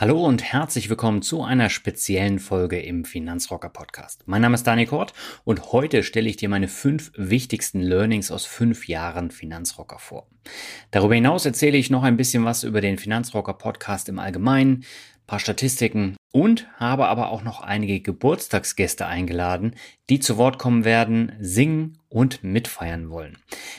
Hallo und herzlich willkommen zu einer speziellen Folge im Finanzrocker Podcast. Mein Name ist Dani Kort und heute stelle ich dir meine fünf wichtigsten Learnings aus fünf Jahren Finanzrocker vor. Darüber hinaus erzähle ich noch ein bisschen was über den Finanzrocker Podcast im Allgemeinen, paar Statistiken und habe aber auch noch einige Geburtstagsgäste eingeladen, die zu Wort kommen werden, singen und mitfeiern wollen.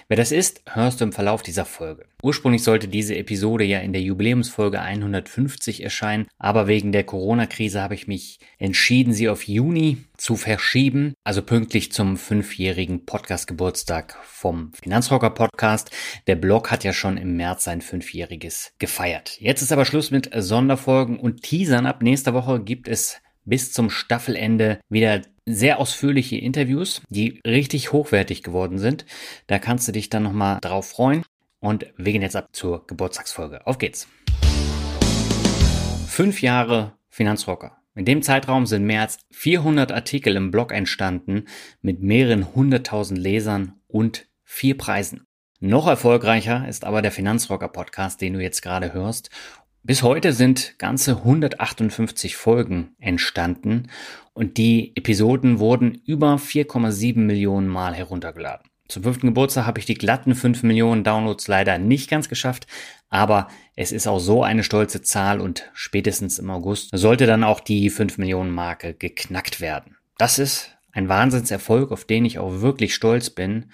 Wer das ist, hörst du im Verlauf dieser Folge. Ursprünglich sollte diese Episode ja in der Jubiläumsfolge 150 erscheinen, aber wegen der Corona-Krise habe ich mich entschieden, sie auf Juni zu verschieben, also pünktlich zum fünfjährigen Podcast-Geburtstag vom Finanzrocker Podcast. Der Blog hat ja schon im März sein fünfjähriges gefeiert. Jetzt ist aber Schluss mit Sonderfolgen und Teasern. Ab nächster Woche gibt es bis zum Staffelende wieder sehr ausführliche Interviews, die richtig hochwertig geworden sind. Da kannst du dich dann nochmal drauf freuen. Und wir gehen jetzt ab zur Geburtstagsfolge. Auf geht's. Fünf Jahre Finanzrocker. In dem Zeitraum sind mehr als 400 Artikel im Blog entstanden mit mehreren hunderttausend Lesern und vier Preisen. Noch erfolgreicher ist aber der Finanzrocker Podcast, den du jetzt gerade hörst. Bis heute sind ganze 158 Folgen entstanden und die Episoden wurden über 4,7 Millionen Mal heruntergeladen. Zum fünften Geburtstag habe ich die glatten 5 Millionen Downloads leider nicht ganz geschafft, aber es ist auch so eine stolze Zahl und spätestens im August sollte dann auch die 5 Millionen Marke geknackt werden. Das ist ein Wahnsinnserfolg, auf den ich auch wirklich stolz bin.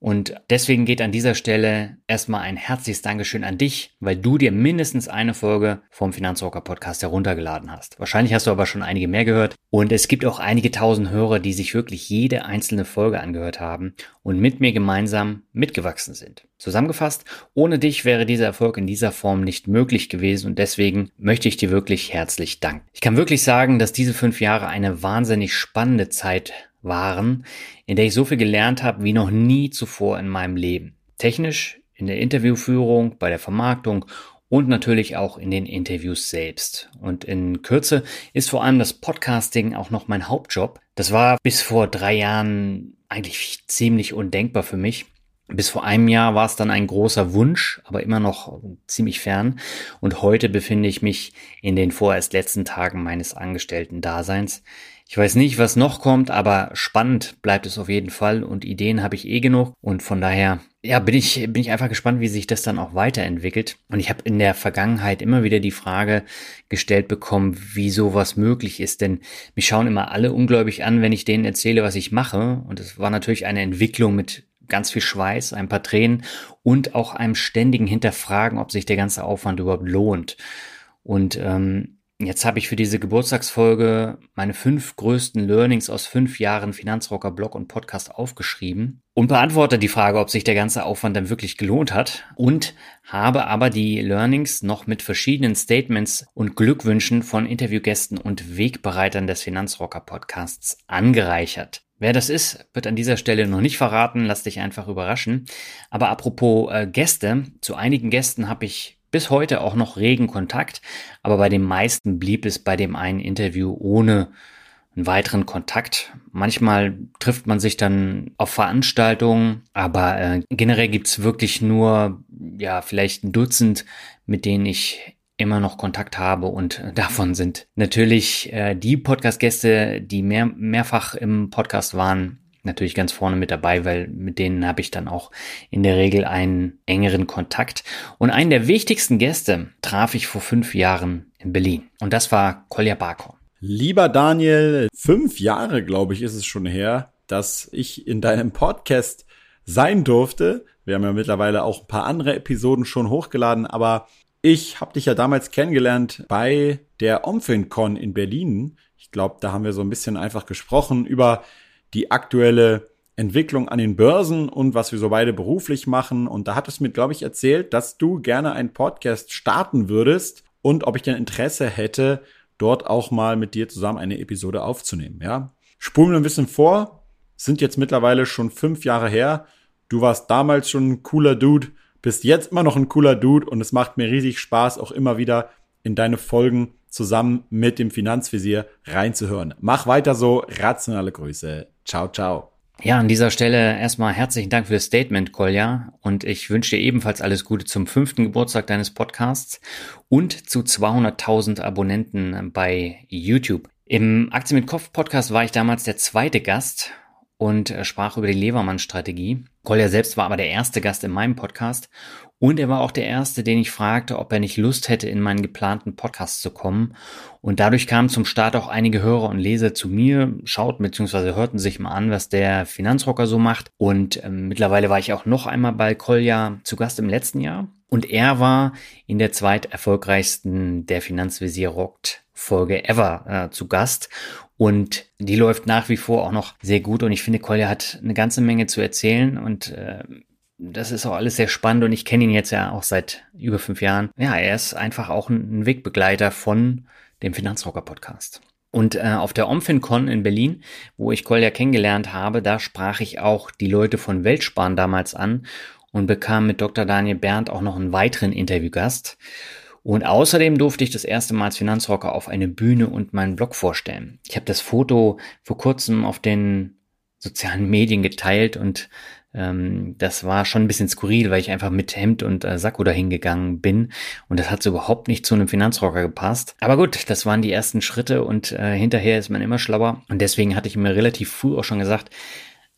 Und deswegen geht an dieser Stelle erstmal ein herzliches Dankeschön an dich, weil du dir mindestens eine Folge vom Finanzrocker Podcast heruntergeladen hast. Wahrscheinlich hast du aber schon einige mehr gehört. Und es gibt auch einige tausend Hörer, die sich wirklich jede einzelne Folge angehört haben und mit mir gemeinsam mitgewachsen sind. Zusammengefasst, ohne dich wäre dieser Erfolg in dieser Form nicht möglich gewesen und deswegen möchte ich dir wirklich herzlich danken. Ich kann wirklich sagen, dass diese fünf Jahre eine wahnsinnig spannende Zeit waren, in der ich so viel gelernt habe wie noch nie zuvor in meinem Leben. Technisch, in der Interviewführung, bei der Vermarktung und natürlich auch in den Interviews selbst. Und in Kürze ist vor allem das Podcasting auch noch mein Hauptjob. Das war bis vor drei Jahren eigentlich ziemlich undenkbar für mich. Bis vor einem Jahr war es dann ein großer Wunsch, aber immer noch ziemlich fern. Und heute befinde ich mich in den vorerst letzten Tagen meines Angestellten-Daseins. Ich weiß nicht, was noch kommt, aber spannend bleibt es auf jeden Fall und Ideen habe ich eh genug und von daher ja, bin ich, bin ich einfach gespannt, wie sich das dann auch weiterentwickelt. Und ich habe in der Vergangenheit immer wieder die Frage gestellt bekommen, wie sowas möglich ist. Denn mich schauen immer alle ungläubig an, wenn ich denen erzähle, was ich mache. Und es war natürlich eine Entwicklung mit ganz viel Schweiß, ein paar Tränen und auch einem ständigen Hinterfragen, ob sich der ganze Aufwand überhaupt lohnt. Und ähm, Jetzt habe ich für diese Geburtstagsfolge meine fünf größten Learnings aus fünf Jahren Finanzrocker Blog und Podcast aufgeschrieben und beantworte die Frage, ob sich der ganze Aufwand dann wirklich gelohnt hat und habe aber die Learnings noch mit verschiedenen Statements und Glückwünschen von Interviewgästen und Wegbereitern des Finanzrocker Podcasts angereichert. Wer das ist, wird an dieser Stelle noch nicht verraten, lass dich einfach überraschen. Aber apropos äh, Gäste, zu einigen Gästen habe ich bis heute auch noch regen Kontakt, aber bei den meisten blieb es bei dem einen Interview ohne einen weiteren Kontakt. Manchmal trifft man sich dann auf Veranstaltungen, aber äh, generell gibt's wirklich nur, ja, vielleicht ein Dutzend, mit denen ich immer noch Kontakt habe und davon sind natürlich äh, die Podcast-Gäste, die mehr, mehrfach im Podcast waren, natürlich ganz vorne mit dabei, weil mit denen habe ich dann auch in der Regel einen engeren Kontakt. Und einen der wichtigsten Gäste traf ich vor fünf Jahren in Berlin. Und das war Kolja Barkhorn. Lieber Daniel, fünf Jahre, glaube ich, ist es schon her, dass ich in deinem Podcast sein durfte. Wir haben ja mittlerweile auch ein paar andere Episoden schon hochgeladen, aber Ich habe dich ja damals kennengelernt bei der OmfinCon in Berlin. Ich glaube, da haben wir so ein bisschen einfach gesprochen über die aktuelle Entwicklung an den Börsen und was wir so beide beruflich machen. Und da hattest du mir, glaube ich, erzählt, dass du gerne einen Podcast starten würdest und ob ich denn Interesse hätte, dort auch mal mit dir zusammen eine Episode aufzunehmen. Ja, spulen wir ein bisschen vor. Sind jetzt mittlerweile schon fünf Jahre her. Du warst damals schon ein cooler Dude, bist jetzt immer noch ein cooler Dude und es macht mir riesig Spaß, auch immer wieder in deine Folgen zusammen mit dem Finanzvisier reinzuhören. Mach weiter so. Rationale Grüße. Ciao, ciao. Ja, an dieser Stelle erstmal herzlichen Dank für das Statement, Kolja. Und ich wünsche dir ebenfalls alles Gute zum fünften Geburtstag deines Podcasts und zu 200.000 Abonnenten bei YouTube. Im Aktien mit Kopf Podcast war ich damals der zweite Gast und sprach über die Levermann-Strategie. Kolja selbst war aber der erste Gast in meinem Podcast und er war auch der erste, den ich fragte, ob er nicht Lust hätte, in meinen geplanten Podcast zu kommen. Und dadurch kamen zum Start auch einige Hörer und Leser zu mir, schauten bzw. hörten sich mal an, was der Finanzrocker so macht. Und ähm, mittlerweile war ich auch noch einmal bei Kolja zu Gast im letzten Jahr. Und er war in der zweit erfolgreichsten Der Finanzvisier rockt Folge ever äh, zu Gast. Und die läuft nach wie vor auch noch sehr gut. Und ich finde, Kolja hat eine ganze Menge zu erzählen. Und äh, das ist auch alles sehr spannend. Und ich kenne ihn jetzt ja auch seit über fünf Jahren. Ja, er ist einfach auch ein Wegbegleiter von dem Finanzrocker Podcast. Und äh, auf der OmfinCon in Berlin, wo ich Kolja kennengelernt habe, da sprach ich auch die Leute von Weltsparen damals an und bekam mit Dr. Daniel Berndt auch noch einen weiteren Interviewgast. Und außerdem durfte ich das erste Mal als Finanzrocker auf eine Bühne und meinen Blog vorstellen. Ich habe das Foto vor kurzem auf den sozialen Medien geteilt und ähm, das war schon ein bisschen skurril, weil ich einfach mit Hemd und äh, Sakko dahin bin und das hat so überhaupt nicht zu einem Finanzrocker gepasst. Aber gut, das waren die ersten Schritte und äh, hinterher ist man immer schlauer und deswegen hatte ich mir relativ früh auch schon gesagt,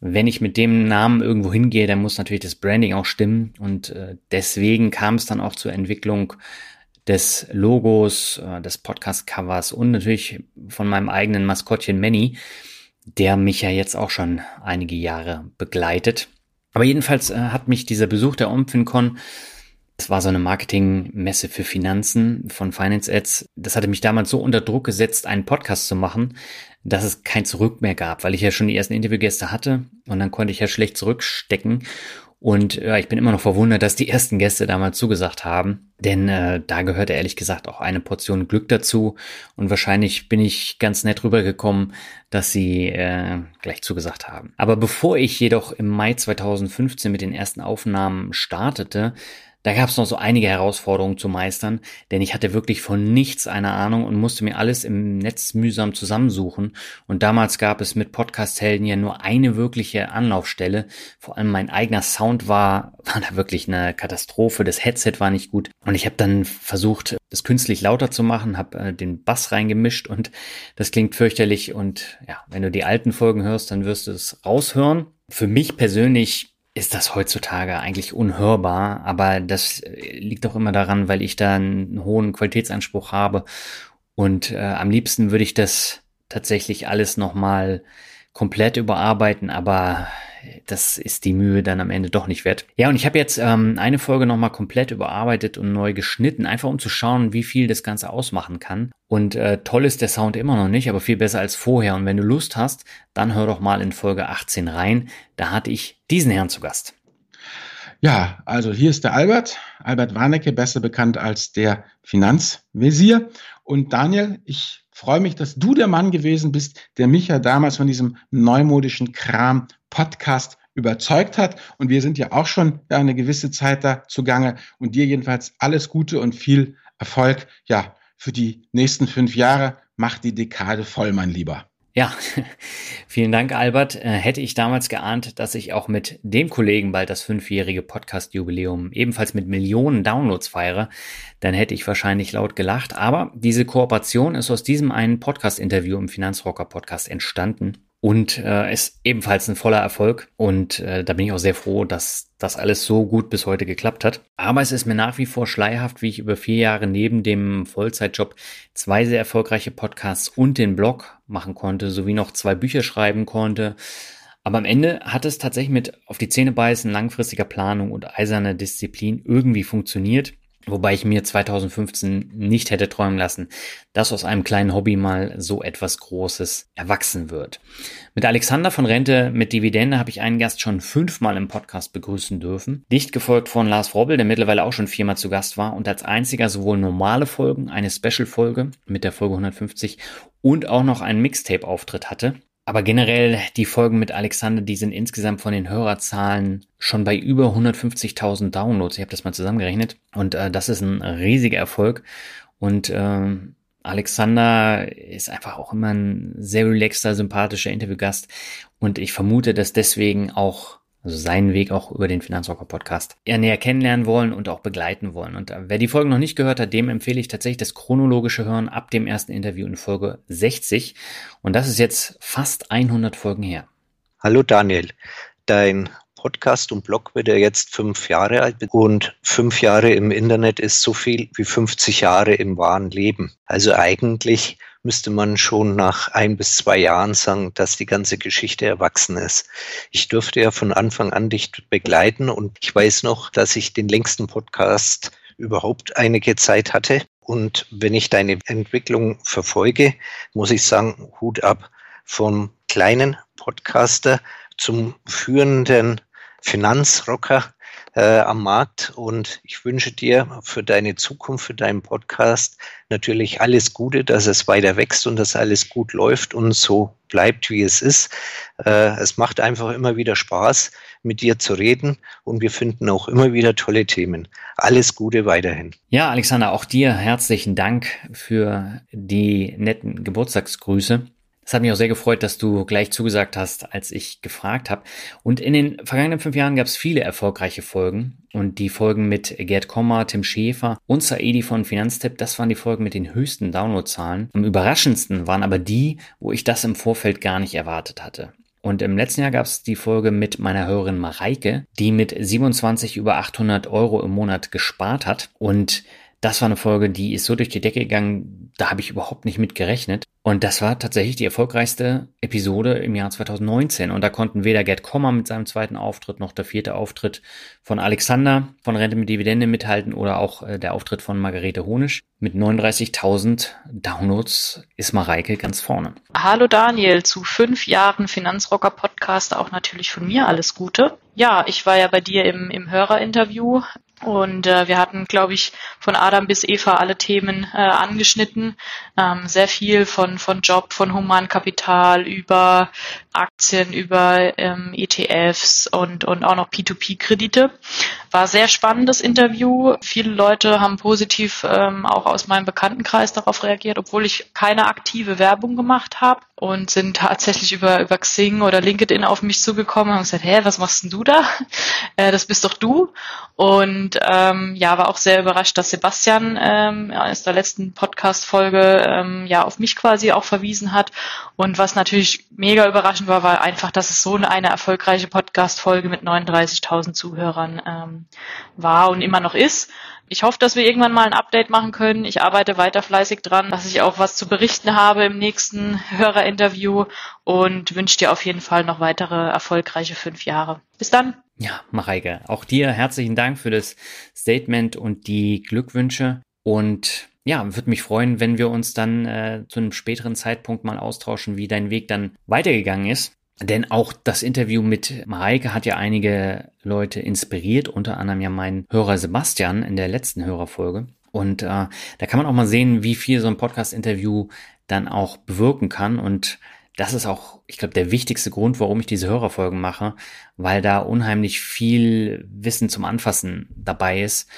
wenn ich mit dem Namen irgendwo hingehe, dann muss natürlich das Branding auch stimmen und äh, deswegen kam es dann auch zur Entwicklung des Logos, äh, des Podcast-Covers und natürlich von meinem eigenen Maskottchen Manny, der mich ja jetzt auch schon einige Jahre begleitet. Aber jedenfalls äh, hat mich dieser Besuch der OmfinCon, das war so eine Marketingmesse für Finanzen von Finance Ads, das hatte mich damals so unter Druck gesetzt, einen Podcast zu machen, dass es kein Zurück mehr gab, weil ich ja schon die ersten Interviewgäste hatte und dann konnte ich ja schlecht zurückstecken. Und ja, ich bin immer noch verwundert, dass die ersten Gäste damals zugesagt haben, denn äh, da gehörte ehrlich gesagt auch eine Portion Glück dazu. Und wahrscheinlich bin ich ganz nett rübergekommen, dass sie äh, gleich zugesagt haben. Aber bevor ich jedoch im Mai 2015 mit den ersten Aufnahmen startete, da gab es noch so einige Herausforderungen zu meistern, denn ich hatte wirklich von nichts eine Ahnung und musste mir alles im Netz mühsam zusammensuchen. Und damals gab es mit Podcast-Helden ja nur eine wirkliche Anlaufstelle. Vor allem mein eigener Sound war, war da wirklich eine Katastrophe. Das Headset war nicht gut. Und ich habe dann versucht, das künstlich lauter zu machen, habe äh, den Bass reingemischt und das klingt fürchterlich. Und ja, wenn du die alten Folgen hörst, dann wirst du es raushören. Für mich persönlich ist das heutzutage eigentlich unhörbar, aber das äh, liegt auch immer daran, weil ich da einen hohen Qualitätsanspruch habe. Und äh, am liebsten würde ich das tatsächlich alles nochmal komplett überarbeiten, aber das ist die Mühe dann am Ende doch nicht wert. Ja, und ich habe jetzt ähm, eine Folge nochmal komplett überarbeitet und neu geschnitten, einfach um zu schauen, wie viel das Ganze ausmachen kann. Und äh, toll ist der Sound immer noch nicht, aber viel besser als vorher. Und wenn du Lust hast, dann hör doch mal in Folge 18 rein. Da hatte ich diesen Herrn zu Gast. Ja, also hier ist der Albert, Albert Warnecke, besser bekannt als der Finanzvisier. Und Daniel, ich freue mich, dass du der Mann gewesen bist, der mich ja damals von diesem neumodischen Kram Podcast überzeugt hat. Und wir sind ja auch schon eine gewisse Zeit da zugange. Und dir jedenfalls alles Gute und viel Erfolg. Ja, für die nächsten fünf Jahre. Mach die Dekade voll, mein Lieber. Ja, vielen Dank, Albert. Äh, hätte ich damals geahnt, dass ich auch mit dem Kollegen bald das fünfjährige Podcast-Jubiläum ebenfalls mit Millionen Downloads feiere, dann hätte ich wahrscheinlich laut gelacht. Aber diese Kooperation ist aus diesem einen Podcast-Interview im Finanzrocker Podcast entstanden und äh, ist ebenfalls ein voller Erfolg. Und äh, da bin ich auch sehr froh, dass das alles so gut bis heute geklappt hat. Aber es ist mir nach wie vor schleierhaft, wie ich über vier Jahre neben dem Vollzeitjob zwei sehr erfolgreiche Podcasts und den Blog machen konnte, sowie noch zwei Bücher schreiben konnte. Aber am Ende hat es tatsächlich mit auf die Zähne beißen, langfristiger Planung und eiserner Disziplin irgendwie funktioniert. Wobei ich mir 2015 nicht hätte träumen lassen, dass aus einem kleinen Hobby mal so etwas Großes erwachsen wird. Mit Alexander von Rente mit Dividende habe ich einen Gast schon fünfmal im Podcast begrüßen dürfen. Dicht gefolgt von Lars Robbel, der mittlerweile auch schon viermal zu Gast war und als einziger sowohl normale Folgen, eine Special-Folge mit der Folge 150 und auch noch einen Mixtape-Auftritt hatte. Aber generell die Folgen mit Alexander, die sind insgesamt von den Hörerzahlen schon bei über 150.000 Downloads. Ich habe das mal zusammengerechnet und äh, das ist ein riesiger Erfolg. Und äh, Alexander ist einfach auch immer ein sehr relaxter, sympathischer Interviewgast und ich vermute, dass deswegen auch also seinen Weg auch über den Finanzrocker Podcast eher näher kennenlernen wollen und auch begleiten wollen. Und äh, wer die Folgen noch nicht gehört hat, dem empfehle ich tatsächlich das chronologische Hören ab dem ersten Interview in Folge 60. Und das ist jetzt fast 100 Folgen her. Hallo Daniel, dein Podcast und Blog wird ja jetzt fünf Jahre alt und fünf Jahre im Internet ist so viel wie 50 Jahre im wahren Leben. Also eigentlich müsste man schon nach ein bis zwei Jahren sagen, dass die ganze Geschichte erwachsen ist. Ich durfte ja von Anfang an dich begleiten und ich weiß noch, dass ich den längsten Podcast überhaupt einige Zeit hatte. Und wenn ich deine Entwicklung verfolge, muss ich sagen, Hut ab vom kleinen Podcaster zum führenden Finanzrocker äh, am Markt. Und ich wünsche dir für deine Zukunft, für deinen Podcast natürlich alles Gute, dass es weiter wächst und dass alles gut läuft und so bleibt, wie es ist. Äh, es macht einfach immer wieder Spaß, mit dir zu reden und wir finden auch immer wieder tolle Themen. Alles Gute weiterhin. Ja, Alexander, auch dir herzlichen Dank für die netten Geburtstagsgrüße. Es hat mich auch sehr gefreut, dass du gleich zugesagt hast, als ich gefragt habe. Und in den vergangenen fünf Jahren gab es viele erfolgreiche Folgen. Und die Folgen mit Gerd Kommer, Tim Schäfer und Saedi von Finanztipp, das waren die Folgen mit den höchsten Downloadzahlen. Am überraschendsten waren aber die, wo ich das im Vorfeld gar nicht erwartet hatte. Und im letzten Jahr gab es die Folge mit meiner Hörerin Mareike, die mit 27 über 800 Euro im Monat gespart hat. Und das war eine Folge, die ist so durch die Decke gegangen, da habe ich überhaupt nicht mit gerechnet. Und das war tatsächlich die erfolgreichste Episode im Jahr 2019. Und da konnten weder Gerd Kommer mit seinem zweiten Auftritt noch der vierte Auftritt von Alexander von Rente mit Dividende mithalten oder auch äh, der Auftritt von Margarete Honisch. Mit 39.000 Downloads ist Mareike ganz vorne. Hallo Daniel, zu fünf Jahren Finanzrocker Podcast auch natürlich von mir alles Gute. Ja, ich war ja bei dir im, im Hörerinterview und äh, wir hatten, glaube ich, von Adam bis Eva alle Themen äh, angeschnitten. Ähm, sehr viel von, von Job, von Humankapital über Aktien, über ähm, ETFs und, und auch noch P2P-Kredite. War sehr spannendes Interview. Viele Leute haben positiv ähm, auch aus meinem Bekanntenkreis darauf reagiert, obwohl ich keine aktive Werbung gemacht habe und sind tatsächlich über, über Xing oder LinkedIn auf mich zugekommen und gesagt, hä, was machst denn du da? Äh, das bist doch du. Und ähm, ja, war auch sehr überrascht, dass Sebastian ähm, aus der letzten Podcast-Folge ähm, ja auf mich quasi auch verwiesen hat. Und was natürlich mega überraschend war, einfach, dass es so eine erfolgreiche Podcast-Folge mit 39.000 Zuhörern ähm, war und immer noch ist. Ich hoffe, dass wir irgendwann mal ein Update machen können. Ich arbeite weiter fleißig dran, dass ich auch was zu berichten habe im nächsten Hörerinterview und wünsche dir auf jeden Fall noch weitere erfolgreiche fünf Jahre. Bis dann. Ja, Mareike, auch dir herzlichen Dank für das Statement und die Glückwünsche. Und ja, würde mich freuen, wenn wir uns dann äh, zu einem späteren Zeitpunkt mal austauschen, wie dein Weg dann weitergegangen ist. Denn auch das Interview mit Mareike hat ja einige Leute inspiriert, unter anderem ja mein Hörer Sebastian in der letzten Hörerfolge. Und äh, da kann man auch mal sehen, wie viel so ein Podcast-Interview dann auch bewirken kann. Und das ist auch, ich glaube, der wichtigste Grund, warum ich diese Hörerfolgen mache, weil da unheimlich viel Wissen zum Anfassen dabei ist,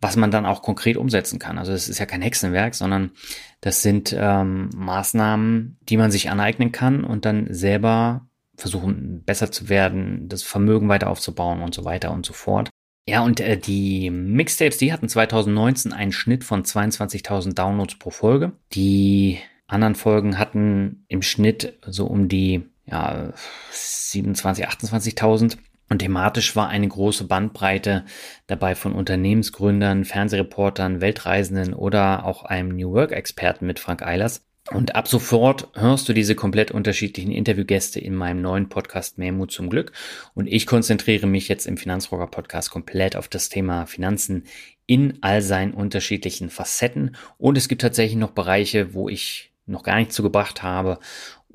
was man dann auch konkret umsetzen kann. Also es ist ja kein Hexenwerk, sondern das sind ähm, Maßnahmen, die man sich aneignen kann und dann selber versuchen besser zu werden, das Vermögen weiter aufzubauen und so weiter und so fort. Ja, und äh, die Mixtapes, die hatten 2019 einen Schnitt von 22.000 Downloads pro Folge. Die anderen Folgen hatten im Schnitt so um die ja, 27, 28.000. Und thematisch war eine große Bandbreite dabei von Unternehmensgründern, Fernsehreportern, Weltreisenden oder auch einem New Work-Experten mit Frank Eilers. Und ab sofort hörst du diese komplett unterschiedlichen Interviewgäste in meinem neuen Podcast Mehr Mut zum Glück. Und ich konzentriere mich jetzt im Finanzrocker Podcast komplett auf das Thema Finanzen in all seinen unterschiedlichen Facetten. Und es gibt tatsächlich noch Bereiche, wo ich noch gar nichts zugebracht habe.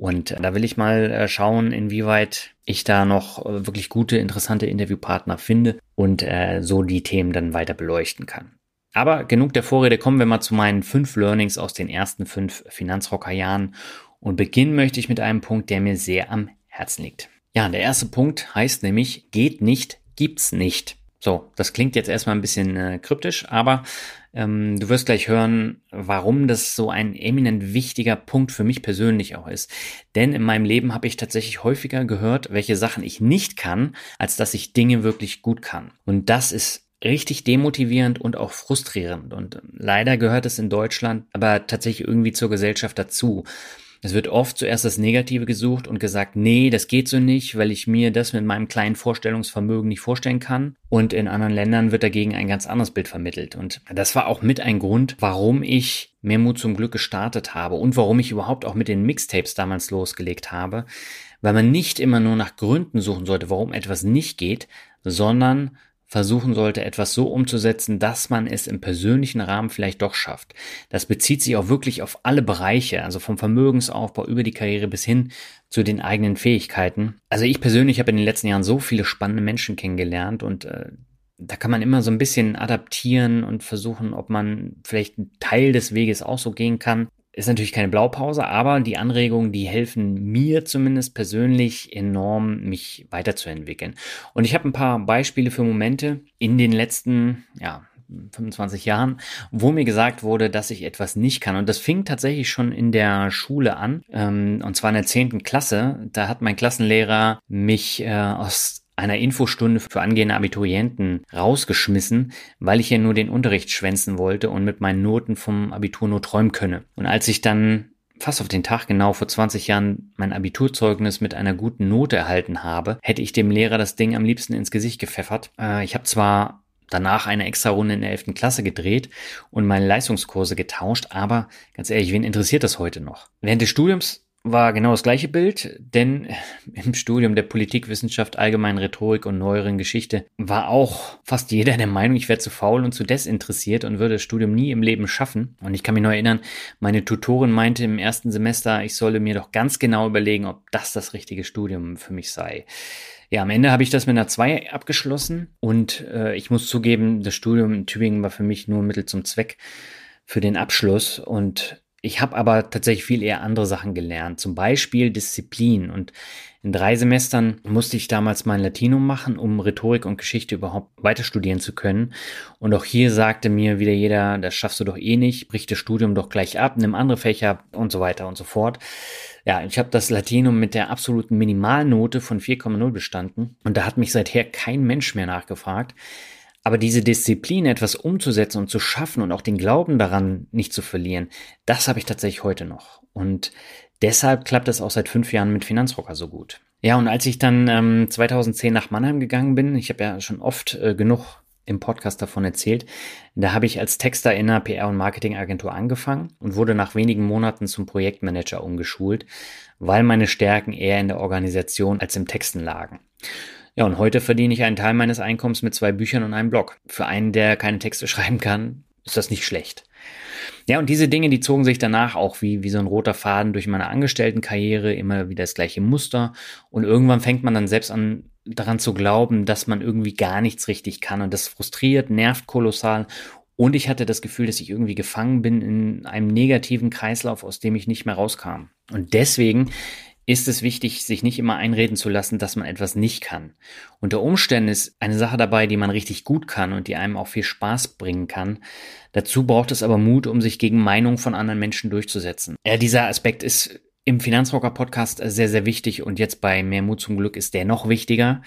Und da will ich mal äh, schauen, inwieweit ich da noch äh, wirklich gute, interessante Interviewpartner finde und äh, so die Themen dann weiter beleuchten kann. Aber genug der Vorrede, kommen wir mal zu meinen fünf Learnings aus den ersten fünf Finanzrockerjahren. Und beginnen möchte ich mit einem Punkt, der mir sehr am Herzen liegt. Ja, der erste Punkt heißt nämlich, geht nicht, gibt's nicht. So, das klingt jetzt erstmal ein bisschen äh, kryptisch, aber ähm, du wirst gleich hören, warum das so ein eminent wichtiger Punkt für mich persönlich auch ist. Denn in meinem Leben habe ich tatsächlich häufiger gehört, welche Sachen ich nicht kann, als dass ich Dinge wirklich gut kann. Und das ist richtig demotivierend und auch frustrierend. Und leider gehört es in Deutschland aber tatsächlich irgendwie zur Gesellschaft dazu. Es wird oft zuerst das Negative gesucht und gesagt, nee, das geht so nicht, weil ich mir das mit meinem kleinen Vorstellungsvermögen nicht vorstellen kann. Und in anderen Ländern wird dagegen ein ganz anderes Bild vermittelt. Und das war auch mit ein Grund, warum ich mehr Mut zum Glück gestartet habe und warum ich überhaupt auch mit den Mixtapes damals losgelegt habe. Weil man nicht immer nur nach Gründen suchen sollte, warum etwas nicht geht, sondern versuchen sollte, etwas so umzusetzen, dass man es im persönlichen Rahmen vielleicht doch schafft. Das bezieht sich auch wirklich auf alle Bereiche, also vom Vermögensaufbau über die Karriere bis hin zu den eigenen Fähigkeiten. Also ich persönlich habe in den letzten Jahren so viele spannende Menschen kennengelernt und äh, da kann man immer so ein bisschen adaptieren und versuchen, ob man vielleicht einen Teil des Weges auch so gehen kann ist natürlich keine Blaupause, aber die Anregungen, die helfen mir zumindest persönlich enorm, mich weiterzuentwickeln. Und ich habe ein paar Beispiele für Momente in den letzten, ja, 25 Jahren, wo mir gesagt wurde, dass ich etwas nicht kann. Und das fing tatsächlich schon in der Schule an, ähm, und zwar in der zehnten Klasse. Da hat mein Klassenlehrer mich äh, aus einer Infostunde für angehende Abiturienten rausgeschmissen, weil ich ja nur den Unterricht schwänzen wollte und mit meinen Noten vom Abitur nur träumen könne. Und als ich dann fast auf den Tag genau vor 20 Jahren mein Abiturzeugnis mit einer guten Note erhalten habe, hätte ich dem Lehrer das Ding am liebsten ins Gesicht gepfeffert. Äh, ich habe zwar danach eine extra Runde in der 11. Klasse gedreht und meine Leistungskurse getauscht, aber ganz ehrlich, wen interessiert das heute noch? Während des Studiums war genau das gleiche Bild, denn im Studium der Politikwissenschaft, allgemeinen Rhetorik und neueren Geschichte war auch fast jeder der Meinung, ich wäre zu faul und zu desinteressiert und würde das Studium nie im Leben schaffen. Und ich kann mich noch erinnern, meine Tutorin meinte im ersten Semester, ich solle mir doch ganz genau überlegen, ob das das richtige Studium für mich sei. Ja, am Ende habe ich das mit einer 2 abgeschlossen und äh, ich muss zugeben, das Studium in Tübingen war für mich nur Mittel zum Zweck für den Abschluss und ich habe aber tatsächlich viel eher andere Sachen gelernt, zum Beispiel Disziplin. Und in drei Semestern musste ich damals mein Latinum machen, um Rhetorik und Geschichte überhaupt weiter studieren zu können. Und auch hier sagte mir wieder jeder, das schaffst du doch eh nicht, brich das Studium doch gleich ab, nimm andere Fächer und so weiter und so fort. Ja, ich habe das Latinum mit der absoluten Minimalnote von 4,0 bestanden und da hat mich seither kein Mensch mehr nachgefragt. Aber diese Disziplin, etwas umzusetzen und zu schaffen und auch den Glauben daran nicht zu verlieren, das habe ich tatsächlich heute noch. Und deshalb klappt es auch seit fünf Jahren mit Finanzrocker so gut. Ja, und als ich dann ähm, 2010 nach Mannheim gegangen bin, ich habe ja schon oft äh, genug im Podcast davon erzählt, da habe ich als Texter in einer PR- und Marketingagentur angefangen und wurde nach wenigen Monaten zum Projektmanager umgeschult, weil meine Stärken eher in der Organisation als im Texten lagen. Ja, und heute verdiene ich einen Teil meines Einkommens mit zwei Büchern und einem Blog. Für einen, der keine Texte schreiben kann, ist das nicht schlecht. Ja, und diese Dinge, die zogen sich danach auch wie, wie so ein roter Faden durch meine Angestelltenkarriere, immer wieder das gleiche Muster. Und irgendwann fängt man dann selbst an, daran zu glauben, dass man irgendwie gar nichts richtig kann. Und das frustriert, nervt kolossal. Und ich hatte das Gefühl, dass ich irgendwie gefangen bin in einem negativen Kreislauf, aus dem ich nicht mehr rauskam. Und deswegen ist es wichtig, sich nicht immer einreden zu lassen, dass man etwas nicht kann. Unter Umständen ist eine Sache dabei, die man richtig gut kann und die einem auch viel Spaß bringen kann. Dazu braucht es aber Mut, um sich gegen Meinungen von anderen Menschen durchzusetzen. Ja, dieser Aspekt ist im Finanzrocker Podcast sehr, sehr wichtig und jetzt bei Mehr Mut zum Glück ist der noch wichtiger.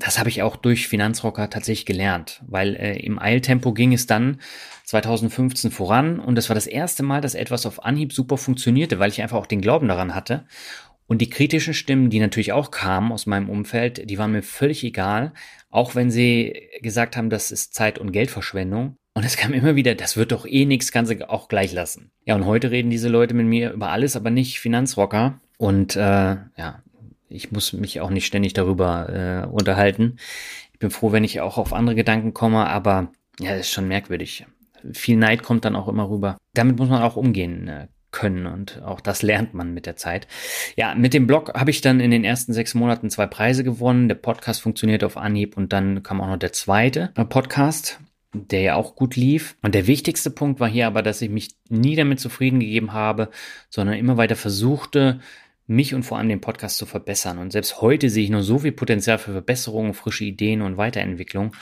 Das habe ich auch durch Finanzrocker tatsächlich gelernt, weil äh, im Eiltempo ging es dann 2015 voran und das war das erste Mal, dass etwas auf Anhieb super funktionierte, weil ich einfach auch den Glauben daran hatte und die kritischen Stimmen, die natürlich auch kamen aus meinem Umfeld, die waren mir völlig egal, auch wenn sie gesagt haben, das ist Zeit- und Geldverschwendung. Und es kam immer wieder, das wird doch eh nichts, kannst du auch gleich lassen. Ja, und heute reden diese Leute mit mir über alles, aber nicht Finanzrocker. Und äh, ja, ich muss mich auch nicht ständig darüber äh, unterhalten. Ich bin froh, wenn ich auch auf andere Gedanken komme, aber Ja, ist schon merkwürdig. Viel Neid kommt dann auch immer rüber. Damit muss man auch umgehen äh, können und auch das lernt man mit der Zeit. Ja, mit dem Blog habe ich dann in den ersten sechs Monaten zwei Preise gewonnen. Der Podcast funktioniert auf Anhieb und dann kam auch noch der zweite Podcast, der ja auch gut lief. Und der wichtigste Punkt war hier aber, dass ich mich nie damit zufrieden gegeben habe, sondern immer weiter versuchte, mich und vor allem den Podcast zu verbessern. Und selbst heute sehe ich noch so viel Potenzial für Verbesserungen, frische Ideen und Weiterentwicklung.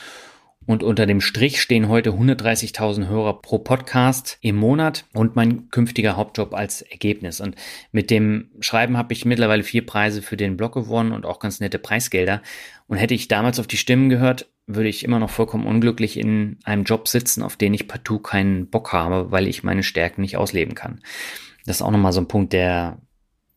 Und unter dem Strich stehen heute 130.000 Hörer pro Podcast im Monat und mein künftiger Hauptjob als Ergebnis. Und mit dem Schreiben habe ich mittlerweile vier Preise für den Blog gewonnen und auch ganz nette Preisgelder. Und hätte ich damals auf die Stimmen gehört, würde ich immer noch vollkommen unglücklich in einem Job sitzen, auf den ich partout keinen Bock habe, weil ich meine Stärken nicht ausleben kann. Das ist auch nochmal so ein Punkt, der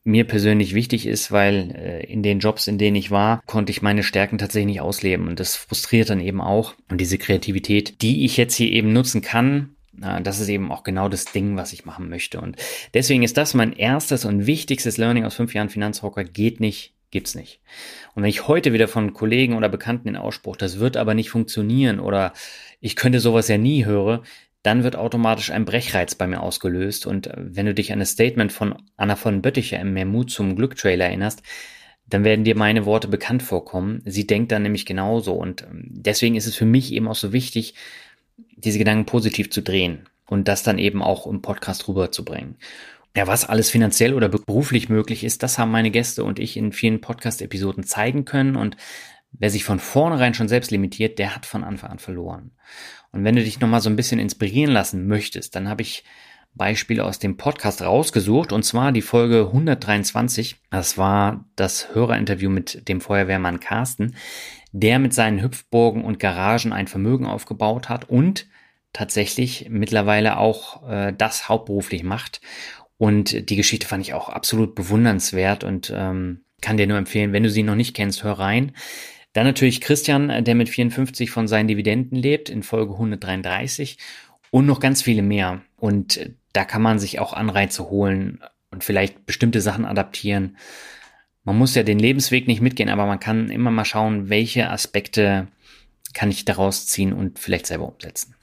mir persönlich wichtig ist, weil äh, in den Jobs, in denen ich war, konnte ich meine Stärken tatsächlich nicht ausleben. Und das frustriert dann eben auch. Und diese Kreativität, die ich jetzt hier eben nutzen kann, äh, das ist eben auch genau das Ding, was ich machen möchte. Und deswegen ist das mein erstes und wichtigstes Learning aus fünf Jahren Finanzrocker. Geht nicht, gibt's nicht. Und wenn ich heute wieder von Kollegen oder Bekannten den Ausspruch, das wird aber nicht funktionieren oder ich könnte sowas ja nie höre, dann wird automatisch ein Brechreiz bei mir ausgelöst. Und äh, wenn du dich an das Statement von Anna von Bötticher im Mehr Mut zum Glück-Trailer erinnerst, dann werden dir meine Worte bekannt vorkommen. Sie denkt dann nämlich genauso. Und ähm, deswegen ist es für mich eben auch so wichtig, diese Gedanken positiv zu drehen und das dann eben auch im Podcast rüberzubringen. Ja, was alles finanziell oder beruflich möglich ist, das haben meine Gäste und ich in vielen Podcast-Episoden zeigen können. Und wer sich von vornherein schon selbst limitiert, der hat von Anfang an verloren. Und wenn du dich nochmal so ein bisschen inspirieren lassen möchtest, dann habe ich Beispiele aus dem Podcast rausgesucht und zwar die Folge 123. Das war das Hörerinterview mit dem Feuerwehrmann Carsten, der mit seinen Hüpfburgen und Garagen ein Vermögen aufgebaut hat und tatsächlich mittlerweile auch äh, das hauptberuflich macht. Und die Geschichte fand ich auch absolut bewundernswert und ähm, kann dir nur empfehlen, wenn du sie noch nicht kennst, hör rein. Dann natürlich Christian, äh, der mit 54 von seinen Dividenden lebt, in Folge 133 und noch ganz viele mehr. Und äh, da kann man sich auch Anreize holen und vielleicht bestimmte Sachen adaptieren. Man muss ja den Lebensweg nicht mitgehen, aber man kann immer mal schauen, welche Aspekte kann ich daraus ziehen und vielleicht selber umsetzen.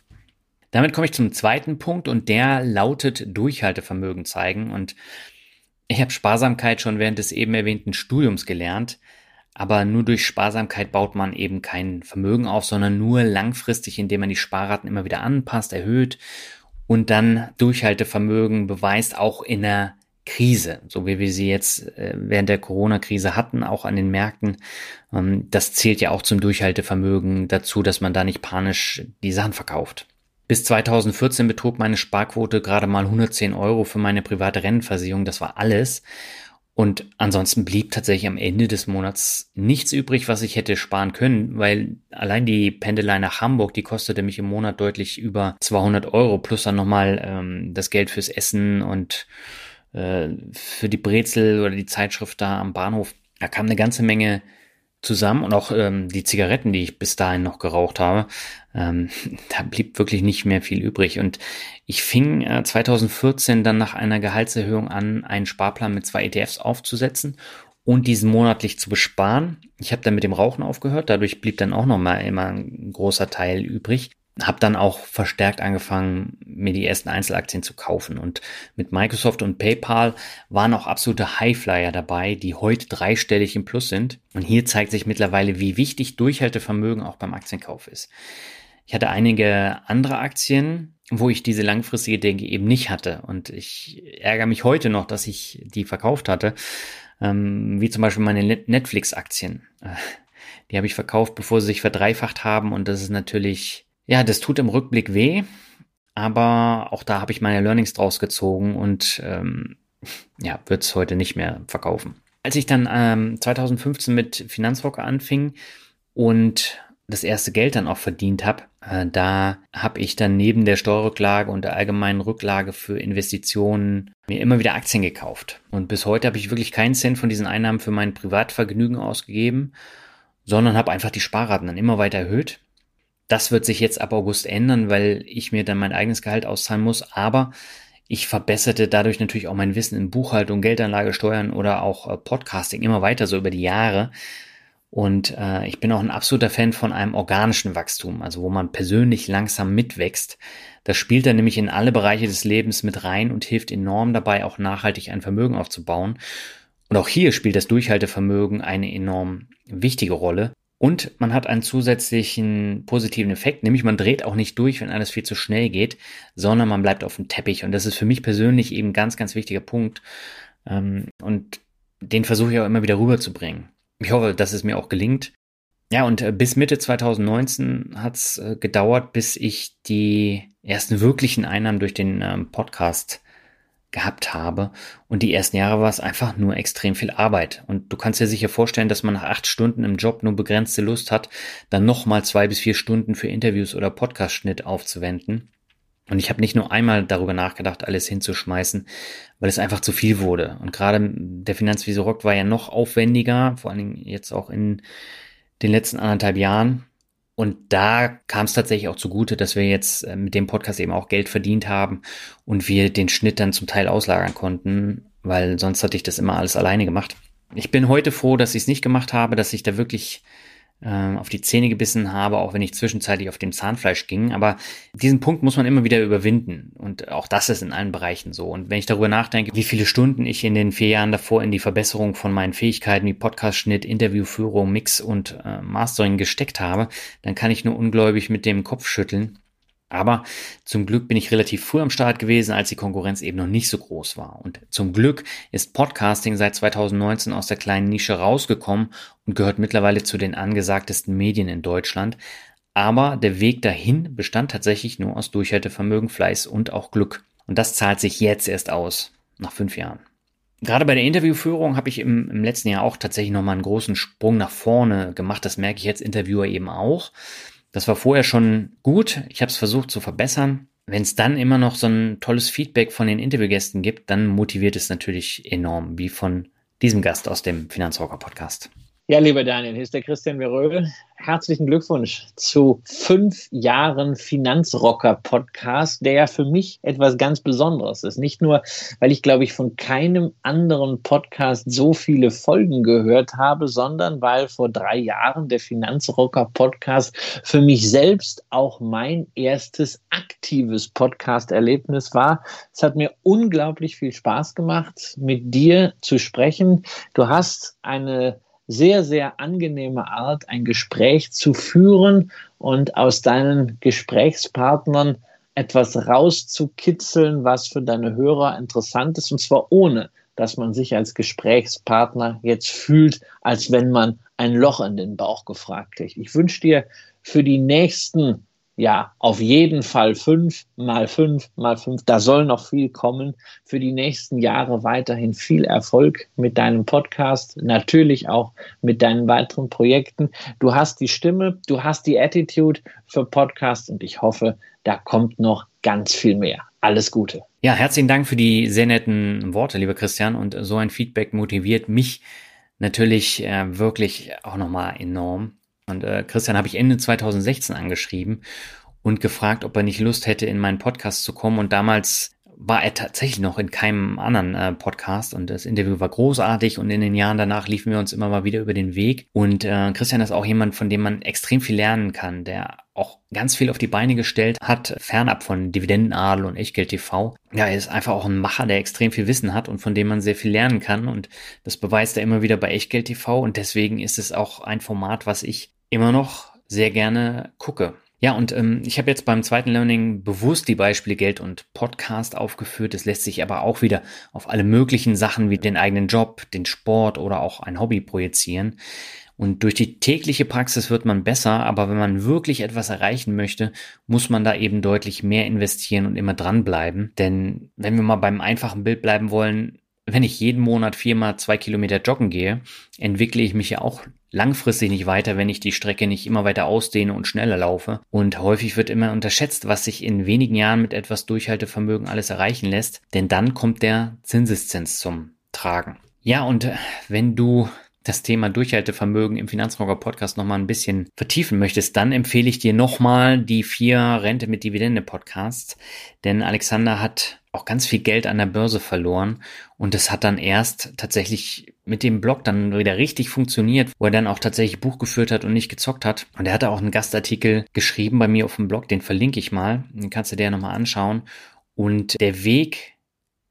Damit komme ich zum zweiten Punkt und der lautet Durchhaltevermögen zeigen. Und ich habe Sparsamkeit schon während des eben erwähnten Studiums gelernt. Aber nur durch Sparsamkeit baut man eben kein Vermögen auf, sondern nur langfristig, indem man die Sparraten immer wieder anpasst, erhöht und dann Durchhaltevermögen beweist, auch in der Krise, so wie wir sie jetzt äh, während der Corona-Krise hatten, auch an den Märkten. Ähm, das zählt ja auch zum Durchhaltevermögen dazu, dass man da nicht panisch die Sachen verkauft. Bis 2014 betrug meine Sparquote gerade mal 110 Euro für meine private Rennenversicherung. Das war alles. Und ansonsten blieb tatsächlich am Ende des Monats nichts übrig, was ich hätte sparen können, weil allein die Pendelei nach Hamburg, die kostete mich im Monat deutlich über 200 Euro, plus dann nochmal ähm, das Geld fürs Essen und äh, für die Brezel oder die Zeitschrift da am Bahnhof. Da kam eine ganze Menge zusammen und auch ähm, die Zigaretten, die ich bis dahin noch geraucht habe, ähm, da blieb wirklich nicht mehr viel übrig. Und ich fing äh, 2014 dann nach einer Gehaltserhöhung an, einen Sparplan mit zwei ETFs aufzusetzen und diesen monatlich zu besparen. Ich habe dann mit dem Rauchen aufgehört, dadurch blieb dann auch noch mal immer ein großer Teil übrig habe dann auch verstärkt angefangen, mir die ersten Einzelaktien zu kaufen. Und mit Microsoft und PayPal waren auch absolute Highflyer dabei, die heute dreistellig im Plus sind. Und hier zeigt sich mittlerweile, wie wichtig Durchhaltevermögen auch beim Aktienkauf ist. Ich hatte einige andere Aktien, wo ich diese langfristige Denke eben nicht hatte. Und ich ärgere mich heute noch, dass ich die verkauft hatte. Ähm, wie zum Beispiel meine Netflix-Aktien. Die habe ich verkauft, bevor sie sich verdreifacht haben. Und das ist natürlich ja, das tut im Rückblick weh, aber auch da habe ich meine Learnings draus gezogen und ähm, ja, wird es heute nicht mehr verkaufen. Als ich dann ähm, 2015 mit Finanzrocker anfing und das erste Geld dann auch verdient habe, äh, da habe ich dann neben der Steuerrücklage und der allgemeinen Rücklage für Investitionen mir immer wieder Aktien gekauft. Und bis heute habe ich wirklich keinen Cent von diesen Einnahmen für mein Privatvergnügen ausgegeben, sondern habe einfach die Sparraten dann immer weiter erhöht das wird sich jetzt ab August ändern, weil ich mir dann mein eigenes Gehalt auszahlen muss. Aber ich verbesserte dadurch natürlich auch mein Wissen in Buchhaltung, Geldanlage, Steuern oder auch äh, Podcasting immer weiter so über die Jahre. Und äh, ich bin auch ein absoluter Fan von einem organischen Wachstum, also wo man persönlich langsam mitwächst. Das spielt dann nämlich in alle Bereiche des Lebens mit rein und hilft enorm dabei, auch nachhaltig ein Vermögen aufzubauen. Und auch hier spielt das Durchhaltevermögen eine enorm wichtige Rolle. Und man hat einen zusätzlichen positiven Effekt, nämlich man dreht auch nicht durch, wenn alles viel zu schnell geht, sondern man bleibt auf dem Teppich. Und das ist für mich persönlich eben ein ganz, ganz wichtiger Punkt. Ähm, und den versuche ich auch immer wieder rüberzubringen. Ich hoffe, dass es mir auch gelingt. Ja, und äh, bis Mitte 2019 hat es gedauert, bis ich die ersten wirklichen Einnahmen durch den ähm, Podcast gehabt habe. Und die ersten Jahre war es einfach nur extrem viel Arbeit. Und du kannst dir sicher vorstellen, dass man nach acht Stunden im Job nur begrenzte Lust hat, dann nochmal zwei bis vier Stunden für Interviews oder Podcast-Schnitt aufzuwenden. Und ich habe nicht nur einmal darüber nachgedacht, alles hinzuschmeißen, weil es einfach zu viel wurde. Und gerade der Finanzvisor Rock war ja noch aufwendiger, vor allen Dingen jetzt auch in den letzten anderthalb Jahren. Und da kam es tatsächlich auch zugute, dass wir jetzt äh, mit dem Podcast eben auch Geld verdient haben und wir den Schnitt dann zum Teil auslagern konnten, weil sonst hatte ich das immer alles alleine gemacht. Ich bin heute froh, dass ich es nicht gemacht habe, dass ich da wirklich äh, auf die Zähne gebissen habe, auch wenn ich zwischenzeitlich auf dem Zahnfleisch ging. Aber diesen Punkt muss man immer wieder überwinden. Und auch das ist in allen Bereichen so. Und wenn ich darüber nachdenke, wie viele Stunden ich in den vier Jahren davor in die Verbesserung von meinen Fähigkeiten wie Podcast-Schnitt, Interviewführung, Mix und äh, Mastering gesteckt habe, dann kann ich nur ungläubig mit dem Kopf schütteln. Aber zum Glück bin ich relativ früh am Start gewesen, als die Konkurrenz eben noch nicht so groß war. Und zum Glück ist Podcasting seit 2019 aus der kleinen Nische rausgekommen und gehört mittlerweile zu den angesagtesten Medien in Deutschland. Aber der Weg dahin bestand tatsächlich nur aus Durchhaltevermögen, Fleiß und auch Glück. Und das zahlt sich jetzt erst aus, nach fünf Jahren. Gerade bei der Interviewführung habe ich im, im letzten Jahr auch tatsächlich nochmal einen großen Sprung nach vorne gemacht. Das merke ich jetzt Interviewer eben auch. Das war vorher schon gut. Ich habe es versucht zu verbessern. Wenn es dann immer noch so ein tolles Feedback von den Interviewgästen gibt, dann motiviert es natürlich enorm, wie von diesem Gast aus dem Finanzrocker Podcast. Ja, lieber Daniel, hier ist der Christian Veröhl. Herzlichen Glückwunsch zu fünf Jahren Finanzrocker-Podcast, der ja für mich etwas ganz Besonderes ist. Nicht nur, weil ich, glaube ich, von keinem anderen Podcast so viele Folgen gehört habe, sondern weil vor drei Jahren der Finanzrocker-Podcast für mich selbst auch mein erstes aktives Podcast-Erlebnis war. Es hat mir unglaublich viel Spaß gemacht, mit dir zu sprechen. Du hast eine sehr, sehr angenehme Art, ein Gespräch zu führen und aus deinen Gesprächspartnern etwas rauszukitzeln, was für deine Hörer interessant ist, und zwar ohne, dass man sich als Gesprächspartner jetzt fühlt, als wenn man ein Loch in den Bauch gefragt kriegt. Ich wünsche dir für die nächsten ja, auf jeden Fall fünf mal fünf mal fünf. Da soll noch viel kommen. Für die nächsten Jahre weiterhin viel Erfolg mit deinem Podcast, natürlich auch mit deinen weiteren Projekten. Du hast die Stimme, du hast die Attitude für Podcast und ich hoffe, da kommt noch ganz viel mehr. Alles Gute. Ja, herzlichen Dank für die sehr netten Worte, lieber Christian. Und so ein Feedback motiviert mich natürlich äh, wirklich auch nochmal enorm. Und äh, Christian habe ich Ende 2016 angeschrieben und gefragt, ob er nicht Lust hätte, in meinen Podcast zu kommen. Und damals war er tatsächlich noch in keinem anderen äh, Podcast und das Interview war großartig und in den Jahren danach liefen wir uns immer mal wieder über den Weg. Und äh, Christian ist auch jemand, von dem man extrem viel lernen kann, der auch ganz viel auf die Beine gestellt hat, fernab von Dividendenadel und Echtgeld TV. Ja, er ist einfach auch ein Macher, der extrem viel Wissen hat und von dem man sehr viel lernen kann und das beweist er immer wieder bei Echtgeld TV und deswegen ist es auch ein Format, was ich immer noch sehr gerne gucke. Ja, und ähm, ich habe jetzt beim zweiten Learning bewusst die Beispiele Geld und Podcast aufgeführt. Es lässt sich aber auch wieder auf alle möglichen Sachen wie den eigenen Job, den Sport oder auch ein Hobby projizieren. Und durch die tägliche Praxis wird man besser, aber wenn man wirklich etwas erreichen möchte, muss man da eben deutlich mehr investieren und immer dranbleiben. Denn wenn wir mal beim einfachen Bild bleiben wollen, wenn ich jeden Monat viermal zwei Kilometer joggen gehe, entwickle ich mich ja auch langfristig nicht weiter, wenn ich die Strecke nicht immer weiter ausdehne und schneller laufe. Und häufig wird immer unterschätzt, was sich in wenigen Jahren mit etwas Durchhaltevermögen alles erreichen lässt, denn dann kommt der Zinseszins zum Tragen. Ja, und äh, wenn du das Thema Durchhaltevermögen im Finanzrocker Podcast nochmal ein bisschen vertiefen möchtest, dann empfehle ich dir nochmal die vier Rente mit Dividende Podcasts, denn Alexander hat ganz viel Geld an der Börse verloren und es hat dann erst tatsächlich mit dem Blog dann wieder richtig funktioniert, wo er dann auch tatsächlich Buch geführt hat und nicht gezockt hat. Und er hatte auch einen Gastartikel geschrieben bei mir auf dem Blog, den verlinke ich mal. Den kannst du dir nochmal anschauen. Und der Weg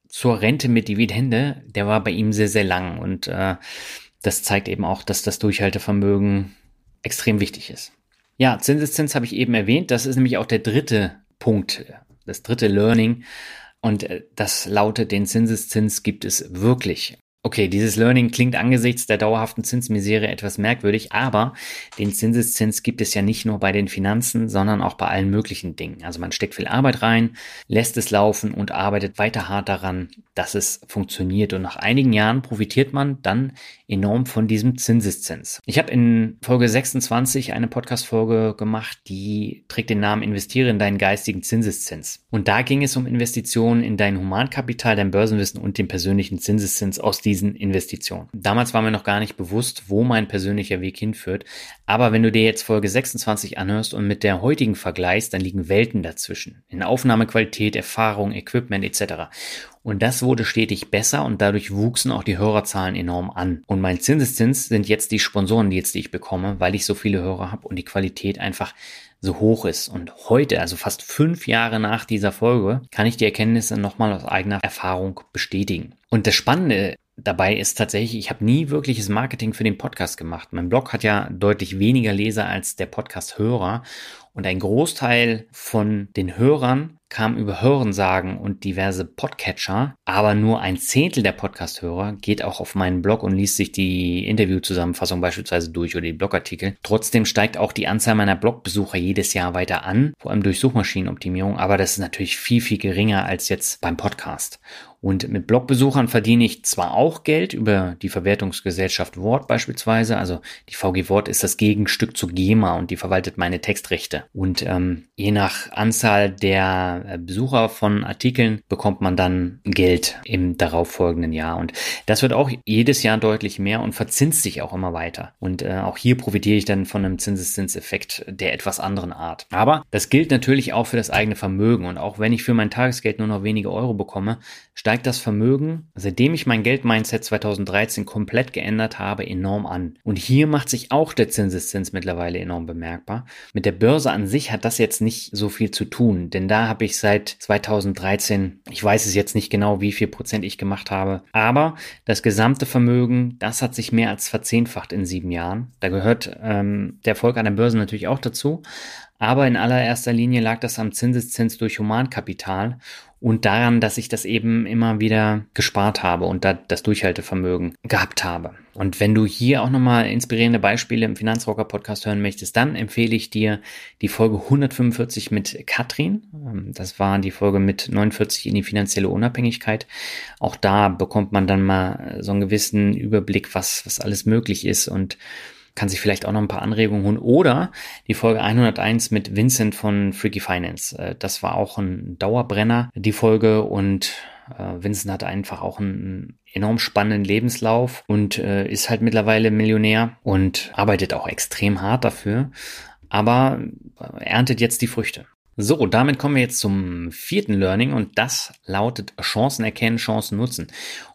zur Rente mit Dividende, der war bei ihm sehr, sehr lang. Und äh, das zeigt eben auch, dass das Durchhaltevermögen extrem wichtig ist. Ja, Zinseszins habe ich eben erwähnt. Das ist nämlich auch der dritte Punkt, das dritte Learning. Und äh, das lautet, den Zinseszins gibt es wirklich. Okay, dieses Learning klingt angesichts der dauerhaften Zinsmisere etwas merkwürdig, aber den Zinseszins gibt es ja nicht nur bei den Finanzen, sondern auch bei allen möglichen Dingen. Also man steckt viel Arbeit rein, lässt es laufen und arbeitet weiter hart daran, dass es funktioniert. Und nach einigen Jahren profitiert man dann enorm von diesem Zinseszins. Ich habe in Folge 26 eine Podcast-Folge gemacht, die trägt den Namen Investiere in deinen geistigen Zinseszins. Und da ging es um Investitionen in dein Humankapital, dein Börsenwissen und den persönlichen Zinseszins aus diesen Investitionen. Damals war mir noch gar nicht bewusst, wo mein persönlicher Weg hinführt. Aber wenn du dir jetzt Folge 26 anhörst und mit der heutigen vergleichst, dann liegen Welten dazwischen. In Aufnahmequalität, Erfahrung, Equipment etc. Und das wurde stetig besser und dadurch wuchsen auch die Hörerzahlen enorm an. Und mein Zinseszins sind jetzt die Sponsoren, die jetzt die ich bekomme, weil ich so viele Hörer habe und die Qualität einfach so hoch ist. Und heute, also fast fünf Jahre nach dieser Folge, kann ich die Erkenntnisse nochmal aus eigener Erfahrung bestätigen. Und das Spannende dabei ist tatsächlich, ich habe nie wirkliches Marketing für den Podcast gemacht. Mein Blog hat ja deutlich weniger Leser als der Podcast-Hörer. Und ein Großteil von den Hörern kam über Hörensagen und diverse Podcatcher, aber nur ein Zehntel der Podcast-Hörer geht auch auf meinen Blog und liest sich die Interviewzusammenfassung beispielsweise durch oder die Blogartikel. Trotzdem steigt auch die Anzahl meiner Blogbesucher jedes Jahr weiter an, vor allem durch Suchmaschinenoptimierung, aber das ist natürlich viel, viel geringer als jetzt beim Podcast. Und mit Blogbesuchern verdiene ich zwar auch Geld über die Verwertungsgesellschaft Wort beispielsweise, also die VG Wort ist das Gegenstück zu GEMA und die verwaltet meine Textrechte. Und ähm, je nach Anzahl der äh, Besucher von Artikeln bekommt man dann Geld im darauffolgenden Jahr. Und das wird auch jedes Jahr deutlich mehr und verzinst sich auch immer weiter. Und äh, auch hier profitiere ich dann von einem Zinseszinseffekt der etwas anderen Art. Aber das gilt natürlich auch für das eigene Vermögen. Und auch wenn ich für mein Tagesgeld nur noch wenige Euro bekomme, das Vermögen, seitdem ich mein Geldmindset 2013 komplett geändert habe, enorm an. Und hier macht sich auch der Zinseszins mittlerweile enorm bemerkbar. Mit der Börse an sich hat das jetzt nicht so viel zu tun, denn da habe ich seit 2013, ich weiß es jetzt nicht genau, wie viel Prozent ich gemacht habe, aber das gesamte Vermögen, das hat sich mehr als verzehnfacht in sieben Jahren. Da gehört ähm, der Erfolg an der Börse natürlich auch dazu. Aber in allererster Linie lag das am Zinseszins durch Humankapital und daran, dass ich das eben immer wieder gespart habe und da das Durchhaltevermögen gehabt habe. Und wenn du hier auch nochmal inspirierende Beispiele im Finanzrocker Podcast hören möchtest, dann empfehle ich dir die Folge 145 mit Katrin. Ähm, das war die Folge mit 49 in die finanzielle Unabhängigkeit. Auch da bekommt man dann mal so einen gewissen Überblick, was, was alles möglich ist und kann sich vielleicht auch noch ein paar Anregungen holen. Oder die Folge 101 mit Vincent von Freaky Finance. Äh, das war auch ein Dauerbrenner, die Folge. Und äh, Vincent hat einfach auch einen enorm spannenden Lebenslauf und äh, ist halt mittlerweile Millionär und arbeitet auch extrem hart dafür. Aber erntet jetzt die Früchte. So, damit kommen wir jetzt zum vierten Learning und das lautet Chancen erkennen, Chancen nutzen.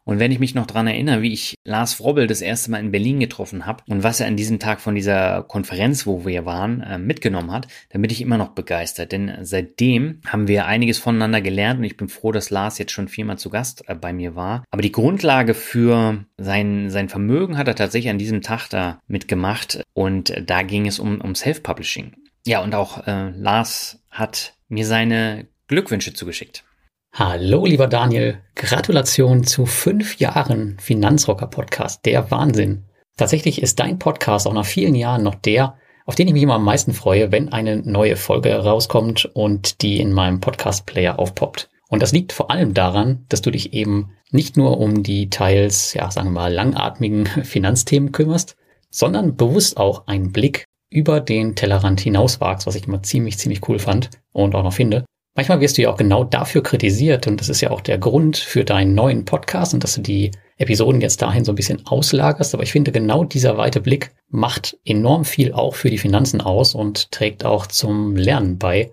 Und wenn ich mich noch dran erinnere, wie ich Lars Frobbel das erste Mal in Berlin getroffen habe und was er an diesem Tag von dieser Konferenz, wo wir waren, äh, mitgenommen hat, dann bin ich immer noch begeistert. Denn seitdem haben wir einiges voneinander gelernt und ich bin froh, dass Lars jetzt schon viermal zu Gast äh, bei mir war. Aber die Grundlage für sein, sein Vermögen hat er tatsächlich an diesem Tag da mitgemacht und da ging es um, um Self-Publishing. Ja, und auch äh, Lars hat mir seine Glückwünsche zugeschickt. Hallo, lieber Daniel. Gratulation zu fünf Jahren Finanzrocker Podcast. Der Wahnsinn. Tatsächlich ist dein Podcast auch nach vielen Jahren noch der, auf den ich mich immer am meisten freue, wenn eine neue Folge rauskommt und die in meinem Podcast-Player aufpoppt. Und das liegt vor allem daran, dass du dich eben nicht nur um die teils, ja, sagen wir mal, langatmigen Finanzthemen kümmerst, sondern bewusst auch einen Blick über den Tellerrand hinauswagst, was ich immer ziemlich, ziemlich cool fand und auch noch finde. Manchmal wirst du ja auch genau dafür kritisiert und das ist ja auch der Grund für deinen neuen Podcast und dass du die Episoden jetzt dahin so ein bisschen auslagerst. Aber ich finde, genau dieser weite Blick macht enorm viel auch für die Finanzen aus und trägt auch zum Lernen bei,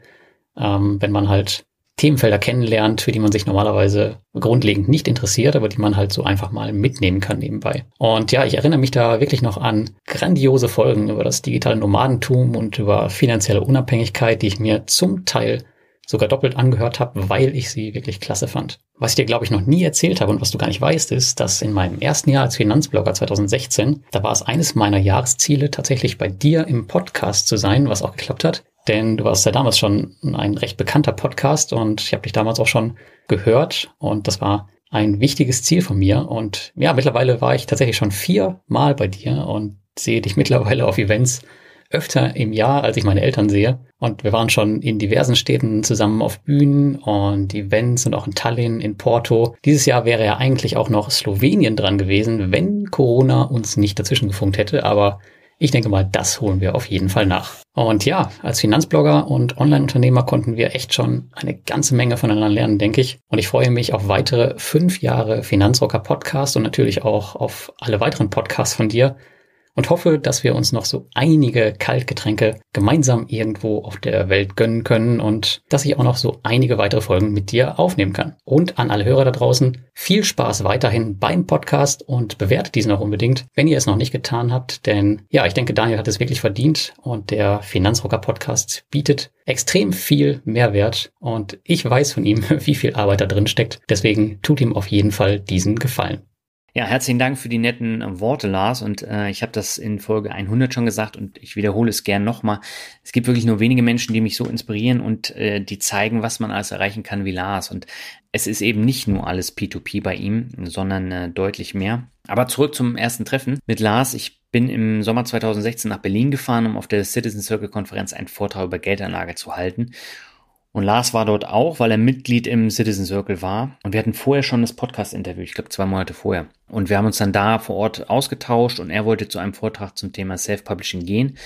ähm, wenn man halt Themenfelder kennenlernt, für die man sich normalerweise grundlegend nicht interessiert, aber die man halt so einfach mal mitnehmen kann nebenbei. Und ja, ich erinnere mich da wirklich noch an grandiose Folgen über das digitale Nomadentum und über finanzielle Unabhängigkeit, die ich mir zum Teil sogar doppelt angehört habe, weil ich sie wirklich klasse fand. Was ich dir, glaube ich, noch nie erzählt habe und was du gar nicht weißt, ist, dass in meinem ersten Jahr als Finanzblogger 2016, da war es eines meiner Jahresziele, tatsächlich bei dir im Podcast zu sein, was auch geklappt hat. Denn du warst ja damals schon ein recht bekannter Podcast und ich habe dich damals auch schon gehört und das war ein wichtiges Ziel von mir. Und ja, mittlerweile war ich tatsächlich schon viermal bei dir und sehe dich mittlerweile auf Events öfter im Jahr, als ich meine Eltern sehe. Und wir waren schon in diversen Städten zusammen auf Bühnen und Events und auch in Tallinn, in Porto. Dieses Jahr wäre ja eigentlich auch noch Slowenien dran gewesen, wenn Corona uns nicht dazwischen gefunkt hätte. Aber ich denke mal, das holen wir auf jeden Fall nach. Und ja, als Finanzblogger und Online-Unternehmer konnten wir echt schon eine ganze Menge voneinander lernen, denke ich. Und ich freue mich auf weitere fünf Jahre Finanzrocker Podcast und natürlich auch auf alle weiteren Podcasts von dir und hoffe, dass wir uns noch so einige Kaltgetränke gemeinsam irgendwo auf der Welt gönnen können und dass ich auch noch so einige weitere Folgen mit dir aufnehmen kann. Und an alle Hörer da draußen, viel Spaß weiterhin beim Podcast und bewertet diesen auch unbedingt, wenn ihr es noch nicht getan habt, denn ja, ich denke, Daniel hat es wirklich verdient und der Finanzrocker Podcast bietet extrem viel Mehrwert und ich weiß von ihm, wie viel Arbeit da drin steckt. Deswegen tut ihm auf jeden Fall diesen Gefallen. Ja, herzlichen Dank für die netten äh, Worte, Lars. Und äh, ich habe das in Folge 100 schon gesagt und ich wiederhole es gern nochmal. Es gibt wirklich nur wenige Menschen, die mich so inspirieren und äh, die zeigen, was man alles erreichen kann wie Lars. Und es ist eben nicht nur alles P2P bei ihm, sondern äh, deutlich mehr. Aber zurück zum ersten Treffen mit Lars. Ich bin im Sommer 2016 nach Berlin gefahren, um auf der Citizen Circle Konferenz einen Vortrag über Geldanlage zu halten. Und Lars war dort auch, weil er Mitglied im Citizen Circle war. Und wir hatten vorher schon das Podcast-Interview, ich glaube zwei Monate vorher. Und wir haben uns dann da vor Ort ausgetauscht und er wollte zu einem Vortrag zum Thema Self-Publishing gehen.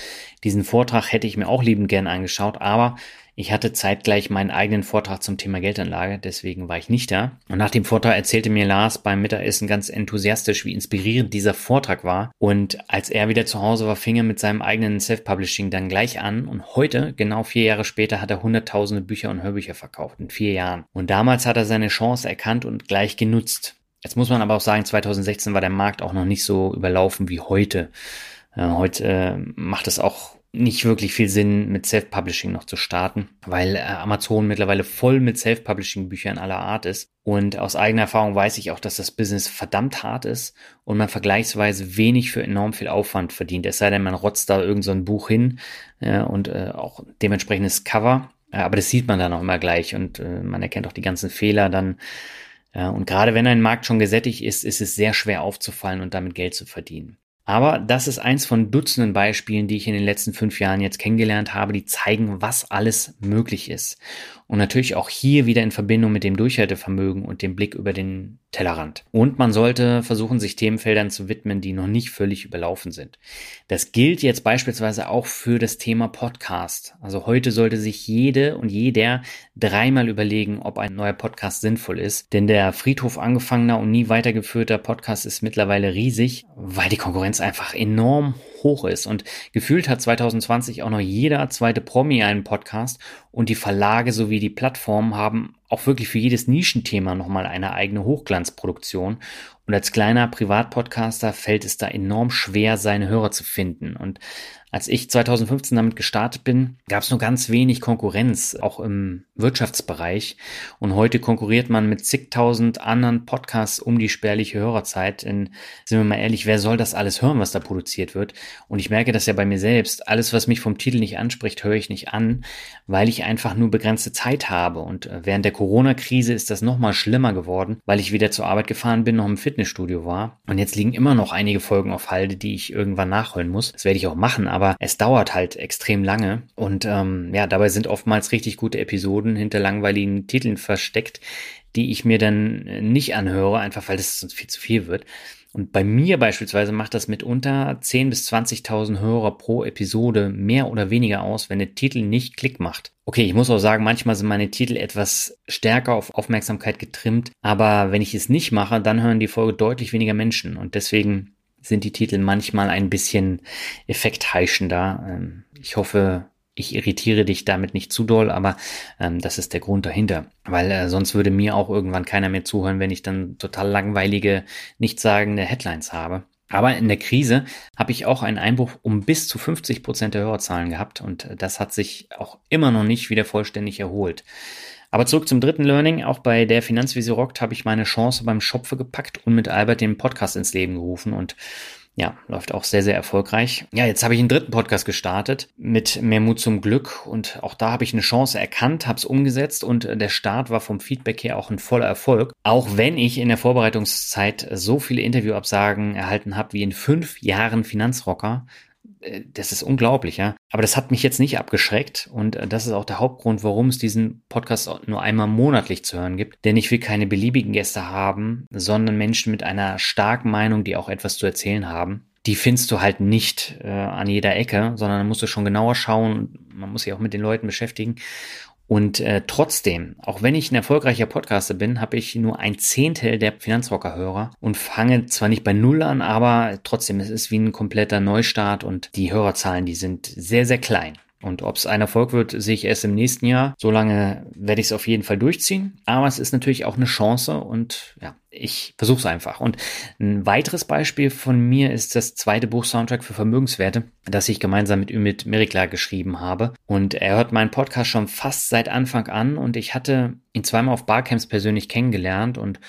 Diesen Vortrag hätte ich mir auch liebend gern angeschaut, aber ich hatte zeitgleich meinen eigenen Vortrag zum Thema Geldanlage, deswegen war ich nicht da. Und nach dem Vortrag erzählte mir Lars beim Mittagessen ganz enthusiastisch, wie inspirierend dieser Vortrag war. Und als er wieder zu Hause war, fing er mit seinem eigenen Self-Publishing dann gleich an. Und heute, genau vier Jahre später, hat er hunderttausende Bücher und Hörbücher verkauft. In vier Jahren. Und damals hat er seine Chance erkannt und gleich genutzt. Jetzt muss man aber auch sagen, 2016 war der Markt auch noch nicht so überlaufen wie heute. Äh, heute äh, macht es auch nicht wirklich viel Sinn, mit Self-Publishing noch zu starten, weil äh, Amazon mittlerweile voll mit Self-Publishing-Büchern aller Art ist. Und aus eigener Erfahrung weiß ich auch, dass das Business verdammt hart ist und man vergleichsweise wenig für enorm viel Aufwand verdient. Es sei denn, man rotzt da irgend so ein Buch hin äh, und äh, auch dementsprechendes Cover. Äh, aber das sieht man dann auch immer gleich und äh, man erkennt auch die ganzen Fehler dann. Und gerade wenn ein Markt schon gesättigt ist, ist es sehr schwer aufzufallen und damit Geld zu verdienen. Aber das ist eins von Dutzenden Beispielen, die ich in den letzten fünf Jahren jetzt kennengelernt habe, die zeigen, was alles möglich ist. Und natürlich auch hier wieder in Verbindung mit dem Durchhaltevermögen und dem Blick über den Tellerrand. Und man sollte versuchen, sich Themenfeldern zu widmen, die noch nicht völlig überlaufen sind. Das gilt jetzt beispielsweise auch für das Thema Podcast. Also heute sollte sich jede und jeder dreimal überlegen, ob ein neuer Podcast sinnvoll ist. Denn der Friedhof angefangener und nie weitergeführter Podcast ist mittlerweile riesig, weil die Konkurrenz einfach enorm hoch ist. Und gefühlt hat 2020 auch noch jeder zweite Promi einen Podcast und die Verlage sowie die Plattformen haben auch wirklich für jedes Nischenthema nochmal eine eigene Hochglanzproduktion. Und als kleiner Privatpodcaster fällt es da enorm schwer, seine Hörer zu finden. Und als ich 2015 damit gestartet bin, gab es nur ganz wenig Konkurrenz, auch im Wirtschaftsbereich. Und heute konkurriert man mit zigtausend anderen Podcasts um die spärliche Hörerzeit. Denn sind wir mal ehrlich, wer soll das alles hören, was da produziert wird? Und ich merke das ja bei mir selbst. Alles, was mich vom Titel nicht anspricht, höre ich nicht an, weil ich einfach nur begrenzte Zeit habe. Und äh, während der Corona-Krise ist das nochmal schlimmer geworden, weil ich wieder zur Arbeit gefahren bin, noch im Fitnessstudio war. Und jetzt liegen immer noch einige Folgen auf Halde, die ich irgendwann nachholen muss. Das werde ich auch machen, aber es dauert halt extrem lange. Und ähm, ja, dabei sind oftmals richtig gute Episoden hinter langweiligen Titeln versteckt, die ich mir dann nicht anhöre, einfach weil das sonst viel zu viel wird. Und bei mir beispielsweise macht das mitunter 10.000 bis 20.000 Hörer pro Episode mehr oder weniger aus, wenn der Titel nicht Klick macht. Okay, ich muss auch sagen, manchmal sind meine Titel etwas stärker auf Aufmerksamkeit getrimmt, aber wenn ich es nicht mache, dann hören die Folge deutlich weniger Menschen und deswegen sind die Titel manchmal ein bisschen effektheischender. Ähm, ich hoffe, ich irritiere dich damit nicht zu doll, aber ähm, das ist der Grund dahinter. Weil äh, sonst würde mir auch irgendwann keiner mehr zuhören, wenn ich dann total langweilige, nichtssagende Headlines habe. Aber in der Krise habe ich auch einen Einbruch um bis zu 50 Prozent der Hörerzahlen gehabt und das hat sich auch immer noch nicht wieder vollständig erholt. Aber zurück zum dritten Learning. Auch bei der Finanzvisier rockt habe ich meine Chance beim Schopfe gepackt und mit Albert den Podcast ins Leben gerufen und ja, läuft auch sehr, sehr erfolgreich. Ja, jetzt habe ich einen dritten Podcast gestartet mit Mehr Mut zum Glück und auch da habe ich eine Chance erkannt, habe es umgesetzt und der Start war vom Feedback her auch ein voller Erfolg. Auch wenn ich in der Vorbereitungszeit so viele Interviewabsagen erhalten habe wie in fünf Jahren Finanzrocker, äh, das ist unglaublich, ja. Aber das hat mich jetzt nicht abgeschreckt und äh, das ist auch der Hauptgrund, warum es diesen Podcast nur einmal monatlich zu hören gibt. Denn ich will keine beliebigen Gäste haben, sondern Menschen mit einer starken Meinung, die auch etwas zu erzählen haben. Die findest du halt nicht äh, an jeder Ecke, sondern musst du schon genauer schauen. Man muss sich auch mit den Leuten beschäftigen. Und äh, trotzdem, auch wenn ich ein erfolgreicher Podcaster bin, habe ich nur ein Zehntel der Finanzrocker-Hörer und fange zwar nicht bei Null an, aber trotzdem, es ist wie ein kompletter Neustart und die Hörerzahlen, die sind sehr, sehr klein. Und ob es ein Erfolg wird, sehe ich erst im nächsten Jahr. Solange werde ich es auf jeden Fall durchziehen. Aber es ist natürlich auch eine Chance und ja, ich versuche es einfach. Und ein weiteres Beispiel von mir ist das zweite Buch Soundtrack für Vermögenswerte, das ich gemeinsam mit Ümit Merikla geschrieben habe. Und er hört meinen Podcast schon fast seit Anfang an und ich hatte ihn zweimal auf Barcamps persönlich kennengelernt und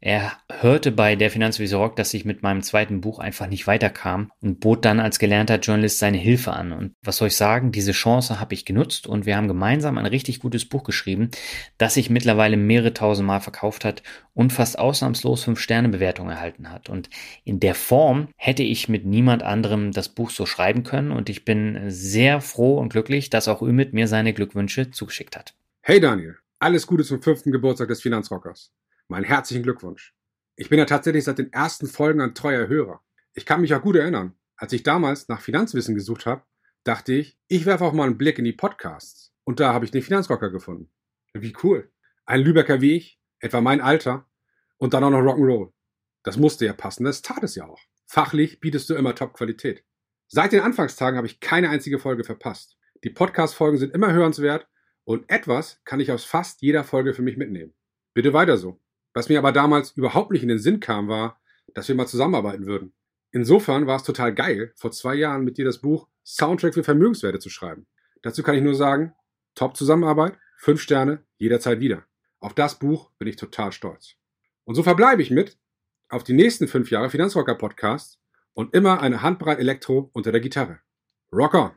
er hörte bei der Finanzvisor Rock, dass ich mit meinem zweiten Buch einfach nicht weiterkam und bot dann als gelernter Journalist seine Hilfe an. Und was soll ich sagen? Diese Chance habe ich genutzt und wir haben gemeinsam ein richtig gutes Buch geschrieben, das sich mittlerweile mehrere tausend Mal verkauft hat und fast ausnahmslos fünf Sterne Bewertung erhalten hat. Und in der Form hätte ich mit niemand anderem das Buch so schreiben können und ich bin sehr froh und glücklich, dass auch Ümit mir seine Glückwünsche zugeschickt hat. Hey Daniel, alles Gute zum fünften Geburtstag des Finanzrockers. Meinen herzlichen Glückwunsch. Ich bin ja tatsächlich seit den ersten Folgen ein treuer Hörer. Ich kann mich auch gut erinnern, als ich damals nach Finanzwissen gesucht habe, dachte ich, ich werfe auch mal einen Blick in die Podcasts. Und da habe ich den Finanzrocker gefunden. Wie cool. Ein Lübecker wie ich, etwa mein Alter, und dann auch noch Rock'n'Roll. Das musste ja passen, das tat es ja auch. Fachlich bietest du immer Top-Qualität. Seit den Anfangstagen habe ich keine einzige Folge verpasst. Die Podcast-Folgen sind immer hörenswert und etwas kann ich aus fast jeder Folge für mich mitnehmen. Bitte weiter so. Was mir aber damals überhaupt nicht in den Sinn kam, war, dass wir mal zusammenarbeiten würden. Insofern war es total geil, vor zwei Jahren mit dir das Buch Soundtrack für Vermögenswerte zu schreiben. Dazu kann ich nur sagen, top Zusammenarbeit, fünf Sterne, jederzeit wieder. Auf das Buch bin ich total stolz. Und so verbleibe ich mit auf die nächsten fünf Jahre Finanzrocker Podcast und immer eine Handbreit Elektro unter der Gitarre. Rock on!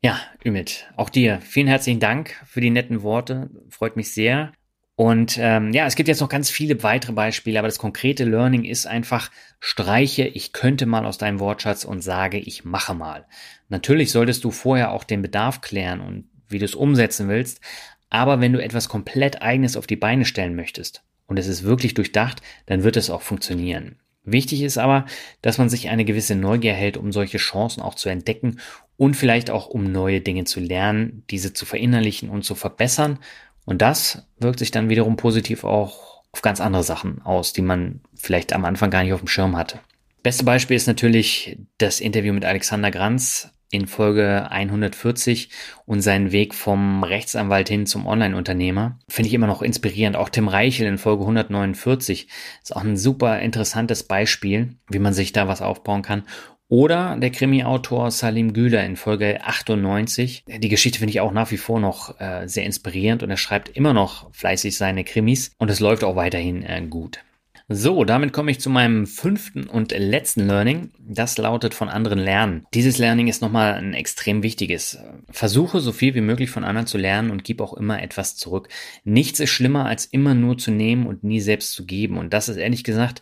Ja, Ümit, auch dir vielen herzlichen Dank für die netten Worte. Freut mich sehr. Und ähm, ja, es gibt jetzt noch ganz viele weitere Beispiele, aber das konkrete Learning ist einfach, streiche, ich könnte mal aus deinem Wortschatz und sage, ich mache mal. Natürlich solltest du vorher auch den Bedarf klären und wie du es umsetzen willst, aber wenn du etwas komplett eigenes auf die Beine stellen möchtest und es ist wirklich durchdacht, dann wird es auch funktionieren. Wichtig ist aber, dass man sich eine gewisse Neugier hält, um solche Chancen auch zu entdecken und vielleicht auch um neue Dinge zu lernen, diese zu verinnerlichen und zu verbessern und das wirkt sich dann wiederum positiv auch auf ganz andere Sachen aus, die man vielleicht am Anfang gar nicht auf dem Schirm hatte. Beste Beispiel ist natürlich das Interview mit Alexander Granz in Folge 140 und seinen Weg vom Rechtsanwalt hin zum Online-Unternehmer. Finde ich immer noch inspirierend. Auch Tim Reichel in Folge 149 ist auch ein super interessantes Beispiel, wie man sich da was aufbauen kann. Oder der Krimi-Autor Salim Güler in Folge 98. Die Geschichte finde ich auch nach wie vor noch äh, sehr inspirierend und er schreibt immer noch fleißig seine Krimis und es läuft auch weiterhin äh, gut. So, damit komme ich zu meinem fünften und letzten Learning. Das lautet von anderen lernen. Dieses Learning ist nochmal ein extrem wichtiges. Versuche so viel wie möglich von anderen zu lernen und gib auch immer etwas zurück. Nichts ist schlimmer als immer nur zu nehmen und nie selbst zu geben. Und das ist ehrlich gesagt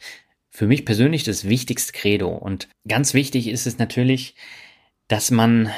für mich persönlich das wichtigste Credo. Und ganz wichtig ist es natürlich, dass man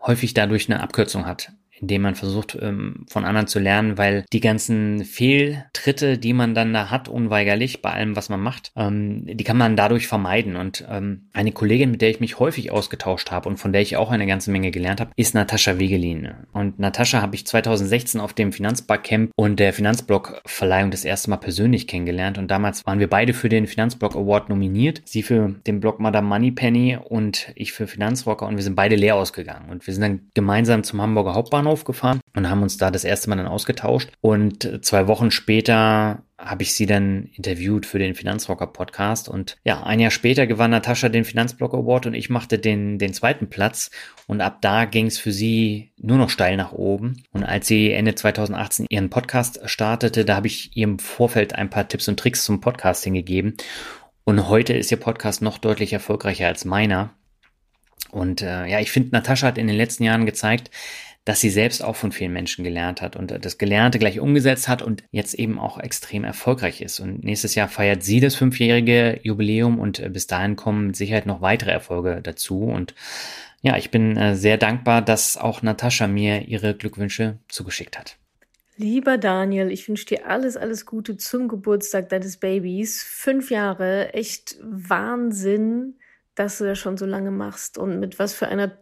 häufig dadurch eine Abkürzung hat indem man versucht, ähm, von anderen zu lernen, weil die ganzen Fehltritte, die man dann da hat, unweigerlich bei allem, was man macht, ähm, die kann man dadurch vermeiden. Und ähm, eine Kollegin, mit der ich mich häufig ausgetauscht habe und von der ich auch eine ganze Menge gelernt habe, ist Natascha Wegelin. Und Natascha habe ich 2016 auf dem Finanzbarcamp und der Finanzblog-Verleihung das erste Mal persönlich kennengelernt. Und damals waren wir beide für den Finanzblog Award nominiert. Sie für den Blog Madame Moneypenny und ich für Finanzrocker. Und wir sind beide leer ausgegangen. Und wir sind dann gemeinsam zum Hamburger Hauptbahnhof gefahren und haben uns da das erste Mal dann ausgetauscht. Und zwei Wochen später habe ich sie dann interviewt für den Finanzrocker Podcast. Und ja, ein Jahr später gewann Natascha den Finanzblog Award und ich machte den, den zweiten Platz. Und ab da ging es für sie nur noch steil nach oben. Und als sie Ende 2018 ihren Podcast startete, da habe ich ihr im Vorfeld ein paar Tipps und Tricks zum Podcasting gegeben. Und heute ist ihr Podcast noch deutlich erfolgreicher als meiner. Und äh, ja, ich finde, Natascha hat in den letzten Jahren gezeigt, dass sie selbst auch von vielen Menschen gelernt hat und das Gelernte gleich umgesetzt hat und jetzt eben auch extrem erfolgreich ist. Und nächstes Jahr feiert sie das fünfjährige Jubiläum und äh, bis dahin kommen mit Sicherheit noch weitere Erfolge dazu. Und ja, ich bin äh, sehr dankbar, dass auch Natascha mir ihre Glückwünsche zugeschickt hat. Lieber Daniel, ich wünsche dir alles, alles Gute zum Geburtstag deines Babys. Fünf Jahre, echt Wahnsinn, dass du das schon so lange machst und mit was für einer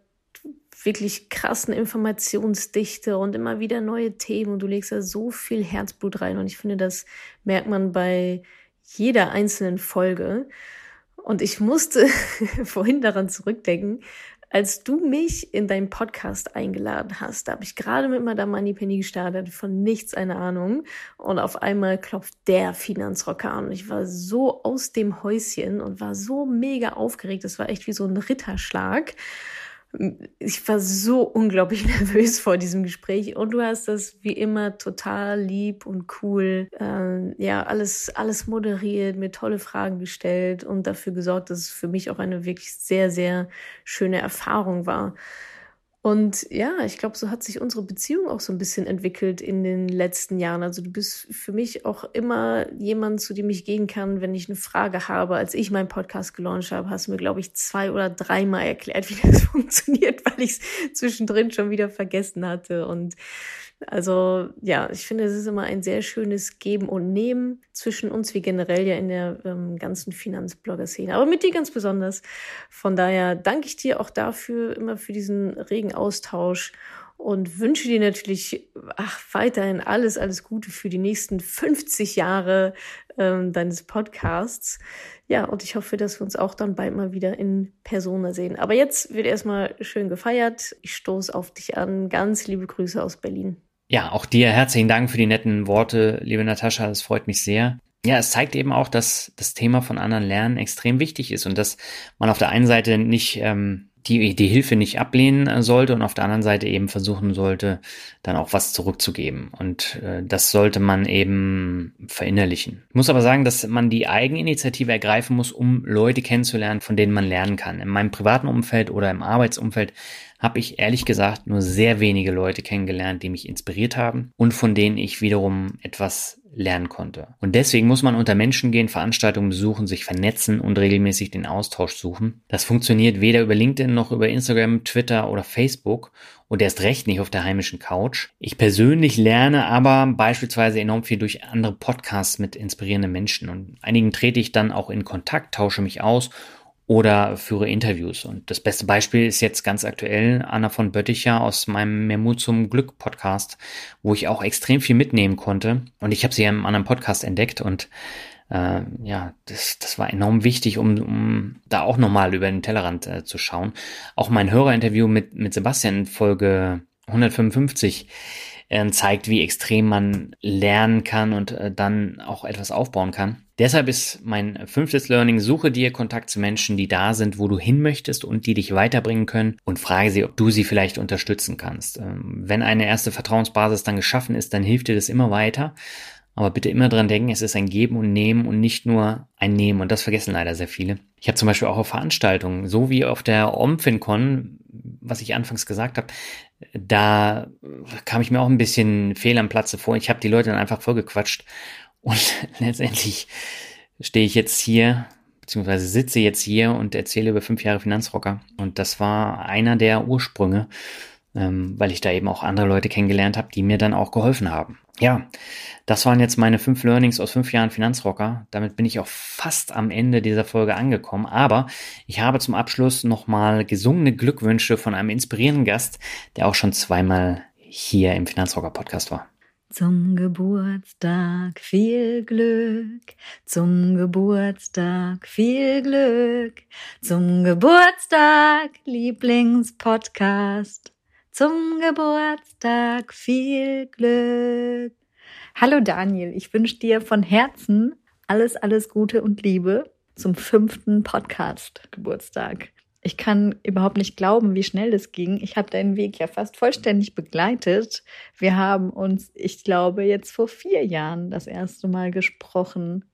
wirklich krassen Informationsdichte und immer wieder neue Themen und du legst da so viel Herzblut rein und ich finde, das merkt man bei jeder einzelnen Folge. Und ich musste vorhin daran zurückdenken, als du mich in deinen Podcast eingeladen hast, da habe ich gerade mit Madame Moneypenny gestartet, von nichts eine Ahnung. Und auf einmal klopft der Finanzrocker an. Und ich war so aus dem Häuschen und war so mega aufgeregt. Das war echt wie so ein Ritterschlag ich war so unglaublich nervös vor diesem Gespräch und du hast das wie immer total lieb und cool, äh, ja, alles, alles moderiert, mir tolle Fragen gestellt und dafür gesorgt, dass es für mich auch eine wirklich sehr, sehr schöne Erfahrung war. Und ja, ich glaube, so hat sich unsere Beziehung auch so ein bisschen entwickelt in den letzten Jahren. Also du bist für mich auch immer jemand, zu dem ich gehen kann, wenn ich eine Frage habe. Als ich meinen Podcast gelauncht habe, hast du mir, glaube ich, zwei oder dreimal erklärt, wie das funktioniert, weil ich es zwischendrin schon wieder vergessen hatte. Und also ja, ich finde, es ist immer ein sehr schönes Geben und Nehmen zwischen uns, wie generell ja in der ähm, ganzen Finanzblogger-Szene, aber mit dir ganz besonders. Von daher danke ich dir auch dafür, immer für diesen regen Austausch und wünsche dir natürlich ach, weiterhin alles, alles Gute für die nächsten 50 Jahre ähm, deines Podcasts. Ja, und ich hoffe, dass wir uns auch dann bald mal wieder in Persona sehen. Aber jetzt wird erstmal schön gefeiert. Ich stoße auf dich an. Ganz liebe Grüße aus Berlin. Ja, auch dir herzlichen Dank für die netten Worte, liebe Natascha. Das freut mich sehr. Ja, es zeigt eben auch, dass das Thema von anderen lernen extrem wichtig ist und dass man auf der einen Seite nicht ähm, die, die Hilfe nicht ablehnen äh, sollte und auf der anderen Seite eben versuchen sollte, dann auch was zurückzugeben. Und äh, das sollte man eben verinnerlichen. Ich muss aber sagen, dass man die Eigeninitiative ergreifen muss, um Leute kennenzulernen, von denen man lernen kann. In meinem privaten Umfeld oder im Arbeitsumfeld habe ich ehrlich gesagt nur sehr wenige Leute kennengelernt, die mich inspiriert haben und von denen ich wiederum etwas lernen konnte. Und deswegen muss man unter Menschen gehen, Veranstaltungen besuchen, sich vernetzen und regelmäßig den Austausch suchen. Das funktioniert weder über LinkedIn noch über Instagram, Twitter oder Facebook und erst recht nicht auf der heimischen Couch. Ich persönlich lerne aber beispielsweise enorm viel durch andere Podcasts mit inspirierenden Menschen und einigen trete ich dann auch in Kontakt, tausche mich aus oder führe Interviews. Und das beste Beispiel ist jetzt ganz aktuell Anna von Bötticher aus meinem Mut zum Glück Podcast, wo ich auch extrem viel mitnehmen konnte. Und ich habe sie in einem anderen Podcast entdeckt und äh, ja, das, das war enorm wichtig, um, um da auch nochmal über den Tellerrand äh, zu schauen. Auch mein Hörerinterview mit, mit Sebastian in Folge 155 äh, zeigt, wie extrem man lernen kann und äh, dann auch etwas aufbauen kann. Deshalb ist mein fünftes Learning, suche dir Kontakt zu Menschen, die da sind, wo du hin möchtest und die dich weiterbringen können und frage sie, ob du sie vielleicht unterstützen kannst. Ähm, wenn eine erste Vertrauensbasis dann geschaffen ist, dann hilft dir das immer weiter. Aber bitte immer dran denken, es ist ein Geben und Nehmen und nicht nur ein Nehmen. Und das vergessen leider sehr viele. Ich habe zum Beispiel auch auf Veranstaltungen, so wie auf der OmFinCon, was ich anfangs gesagt habe, da kam ich mir auch ein bisschen fehl am Platze vor. Ich habe die Leute dann einfach vollgequatscht. Und letztendlich stehe ich jetzt hier, beziehungsweise sitze jetzt hier und erzähle über fünf Jahre Finanzrocker. Und das war einer der Ursprünge, ähm, weil ich da eben auch andere Leute kennengelernt habe, die mir dann auch geholfen haben. Ja, das waren jetzt meine fünf Learnings aus fünf Jahren Finanzrocker. Damit bin ich auch fast am Ende dieser Folge angekommen. Aber ich habe zum Abschluss nochmal gesungene Glückwünsche von einem inspirierenden Gast, der auch schon zweimal hier im Finanzrocker Podcast war. Zum Geburtstag viel Glück, zum Geburtstag viel Glück, zum Geburtstag Lieblingspodcast, zum Geburtstag viel Glück. Hallo Daniel, ich wünsche dir von Herzen alles, alles Gute und Liebe zum fünften Podcast-Geburtstag. Ich kann überhaupt nicht glauben, wie schnell das ging. Ich habe deinen Weg ja fast vollständig begleitet. Wir haben uns, ich glaube, jetzt vor vier Jahren das erste Mal gesprochen.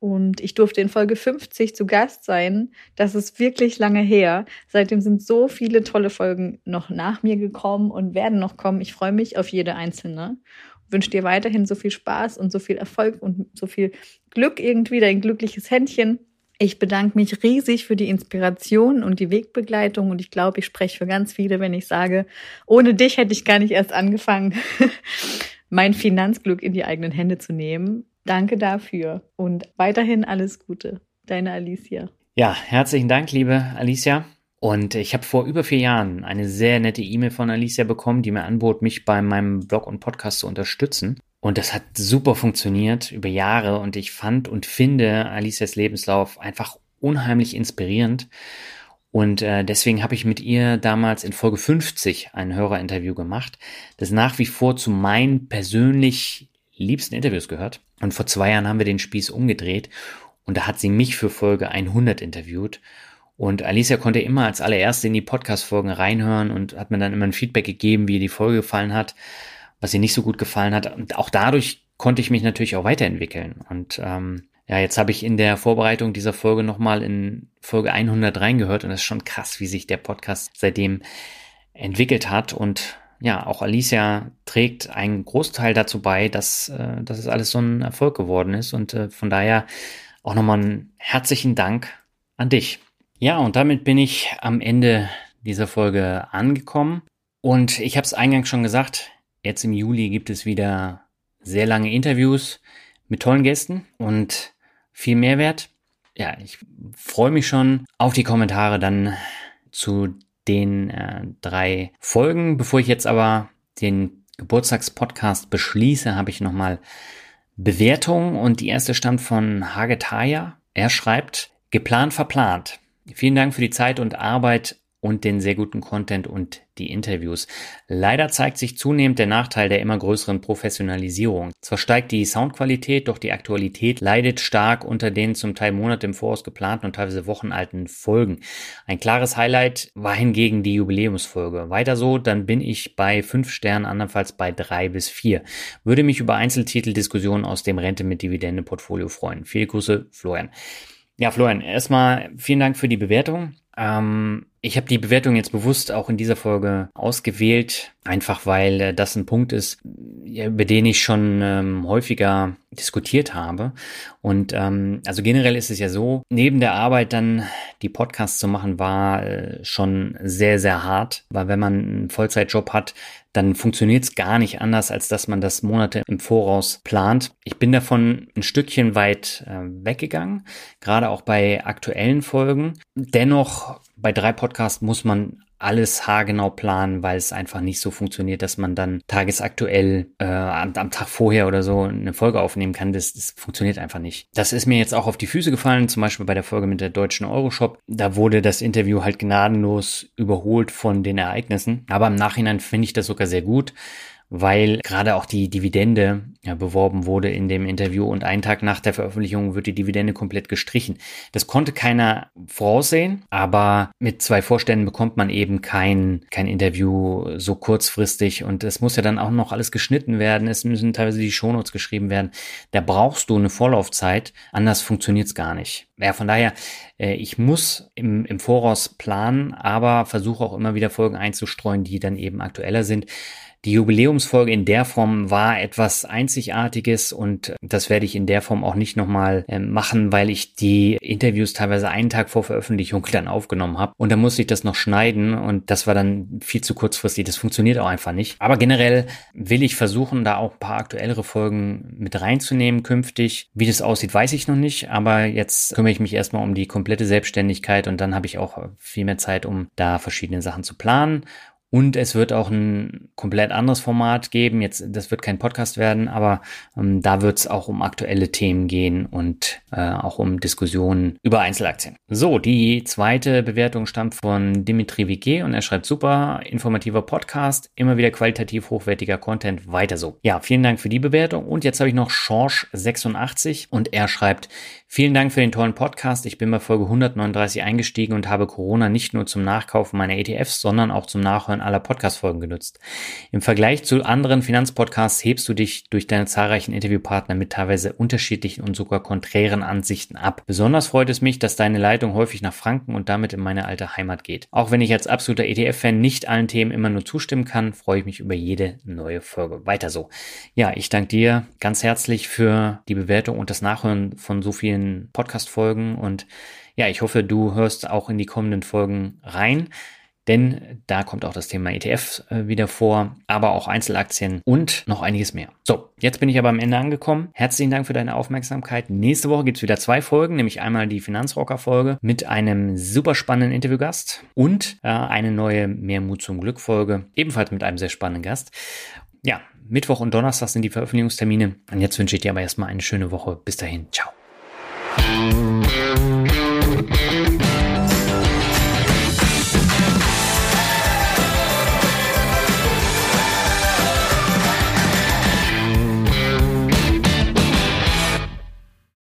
Und ich durfte in Folge 50 zu Gast sein. Das ist wirklich lange her. Seitdem sind so viele tolle Folgen noch nach mir gekommen und werden noch kommen. Ich freue mich auf jede einzelne. wünsche dir weiterhin so viel Spaß und so viel Erfolg und so viel Glück irgendwie, dein glückliches Händchen ich bedanke mich riesig für die Inspiration und die Wegbegleitung und ich glaube, ich spreche für ganz viele, wenn ich sage, ohne dich hätte ich gar nicht erst angefangen, mein Finanzglück in die eigenen Hände zu nehmen. Danke dafür und weiterhin alles Gute. Deine Alicia. Ja, herzlichen Dank, liebe Alicia. Und ich habe vor über vier Jahren eine sehr nette E-Mail von Alicia bekommen, die mir anbot, mich bei meinem Blog und Podcast zu unterstützen. Und das hat super funktioniert über Jahre und ich fand und finde Alicias Lebenslauf einfach unheimlich inspirierend. Und äh, deswegen habe ich mit ihr damals in Folge 50 ein Hörerinterview gemacht, das nach wie vor zu meinen persönlich liebsten Interviews gehört. Und vor zwei Jahren haben wir den Spieß umgedreht und da hat sie mich für Folge 100 interviewt. Und Alicia konnte immer als allererste in die Podcast-Folgen reinhören und hat mir dann immer ein Feedback gegeben, wie ihr die Folge gefallen hat was ihr nicht so gut gefallen hat. Und auch dadurch konnte ich mich natürlich auch weiterentwickeln. Und ähm, ja, jetzt habe ich in der Vorbereitung dieser Folge nochmal in Folge 100 reingehört und es ist schon krass, wie sich der Podcast seitdem entwickelt hat. Und ja, auch Alicia trägt einen Großteil dazu bei, dass, äh, dass es alles so ein Erfolg geworden ist. Und äh, von daher auch nochmal einen herzlichen Dank an dich. Ja, und damit bin ich am Ende dieser Folge angekommen. Und ich habe es eingangs schon gesagt, Jetzt im Juli gibt es wieder sehr lange Interviews mit tollen Gästen und viel Mehrwert. Ja, ich freue mich schon auf die Kommentare dann zu den äh, drei Folgen. Bevor ich jetzt aber den Geburtstagspodcast beschließe, habe ich nochmal Bewertungen und die erste stammt von Hagetaya. Er schreibt, geplant verplant. Vielen Dank für die Zeit und Arbeit und den sehr guten Content und die Interviews. Leider zeigt sich zunehmend der Nachteil der immer größeren Professionalisierung. Zwar steigt die Soundqualität, doch die Aktualität leidet stark unter den zum Teil Monate im Voraus geplanten und teilweise wochenalten Folgen. Ein klares Highlight war hingegen die Jubiläumsfolge. Weiter so, dann bin ich bei fünf Sternen, andernfalls bei drei bis vier. Würde mich über Einzeltiteldiskussionen aus dem Rente mit Dividende Portfolio freuen. Viele Grüße, Florian. Ja, Florian, erstmal vielen Dank für die Bewertung. Ähm, ich habe die Bewertung jetzt bewusst auch in dieser Folge ausgewählt, einfach weil äh, das ein Punkt ist, über den ich schon ähm, häufiger diskutiert habe. Und ähm, also generell ist es ja so, neben der Arbeit dann die Podcasts zu machen, war äh, schon sehr, sehr hart, weil wenn man einen Vollzeitjob hat, dann funktioniert es gar nicht anders, als dass man das Monate im Voraus plant. Ich bin davon ein Stückchen weit äh, weggegangen, gerade auch bei aktuellen Folgen. Dennoch bei drei Podcasts muss man alles haargenau planen, weil es einfach nicht so funktioniert, dass man dann tagesaktuell äh, am, am, Tag vorher oder so eine Folge aufnehmen kann. Das, das funktioniert einfach nicht. Das ist mir jetzt auch auf die Füße gefallen, zum Beispiel bei der Folge mit der deutschen Euroshop. Da wurde das Interview halt gnadenlos überholt von den Ereignissen. Aber im Nachhinein finde ich das sogar sehr gut weil gerade auch die Dividende ja, beworben wurde in dem Interview und einen Tag nach der Veröffentlichung wird die Dividende komplett gestrichen. Das konnte keiner voraussehen, aber mit zwei Vorständen bekommt man eben kein, kein Interview so kurzfristig und es muss ja dann auch noch alles geschnitten werden, es müssen teilweise die Shownotes geschrieben werden. Da brauchst du eine Vorlaufzeit, anders funktioniert's gar nicht. Ja, von daher, äh, ich muss im, im Voraus planen, aber versuche auch immer wieder Folgen einzustreuen, die dann eben aktueller sind. Die Jubiläumsfolge in der Form war etwas Einzigartiges und das werde ich in der Form auch nicht nochmal äh, machen, weil ich die Interviews teilweise einen Tag vor Veröffentlichung dann aufgenommen habe und dann musste ich das noch schneiden und das war dann viel zu kurzfristig. Das funktioniert auch einfach nicht. Aber generell will ich versuchen, da auch ein paar aktuellere Folgen mit reinzunehmen künftig. Wie das aussieht, weiß ich noch nicht, aber jetzt kümmere ich mich erstmal um die komplette Selbstständigkeit und dann habe ich auch viel mehr Zeit, um da verschiedene Sachen zu planen und es wird auch ein komplett anderes Format geben. Jetzt, das wird kein Podcast werden, aber ähm, da wird es auch um aktuelle Themen gehen und äh, auch um Diskussionen über Einzelaktien. So, die zweite Bewertung stammt von Dimitri WG und er schreibt super, informativer Podcast, immer wieder qualitativ hochwertiger Content, weiter so. Ja, vielen Dank für die Bewertung. Und jetzt habe ich noch Schorsch86 und er schreibt, vielen Dank für den tollen Podcast. Ich bin bei Folge 139 eingestiegen und habe Corona nicht nur zum Nachkaufen meiner ETFs, sondern auch zum Nachhören aller Podcast-Folgen genutzt. Im Vergleich zu anderen Finanzpodcasts hebst du dich durch deine zahlreichen Interviewpartner mit teilweise unterschiedlichen und sogar konträren Ansichten ab. Besonders freut es mich, dass deine Leitung häufig nach Franken und damit in meine alte Heimat geht. Auch wenn ich als absoluter ETF-Fan nicht allen Themen immer nur zustimmen kann, freue ich mich über jede neue Folge. Weiter so. Ja, ich danke dir ganz herzlich für die Bewertung und das Nachhören von so vielen Podcast-Folgen und ja, ich hoffe, du hörst auch in die kommenden Folgen rein denn da kommt auch das Thema ETF äh, wieder vor, aber auch Einzelaktien und noch einiges mehr. So, jetzt bin ich aber am Ende angekommen. Herzlichen Dank für deine Aufmerksamkeit. Nächste Woche gibt's wieder zwei Folgen, nämlich einmal die Finanzrocker-Folge mit einem super spannenden Interviewgast und äh, eine neue Mehr Mut zum Glück-Folge, ebenfalls mit einem sehr spannenden Gast. Ja, Mittwoch und Donnerstag sind die Veröffentlichungstermine. Und jetzt wünsche ich dir aber erstmal eine schöne Woche. Bis dahin. Ciao. Thank you.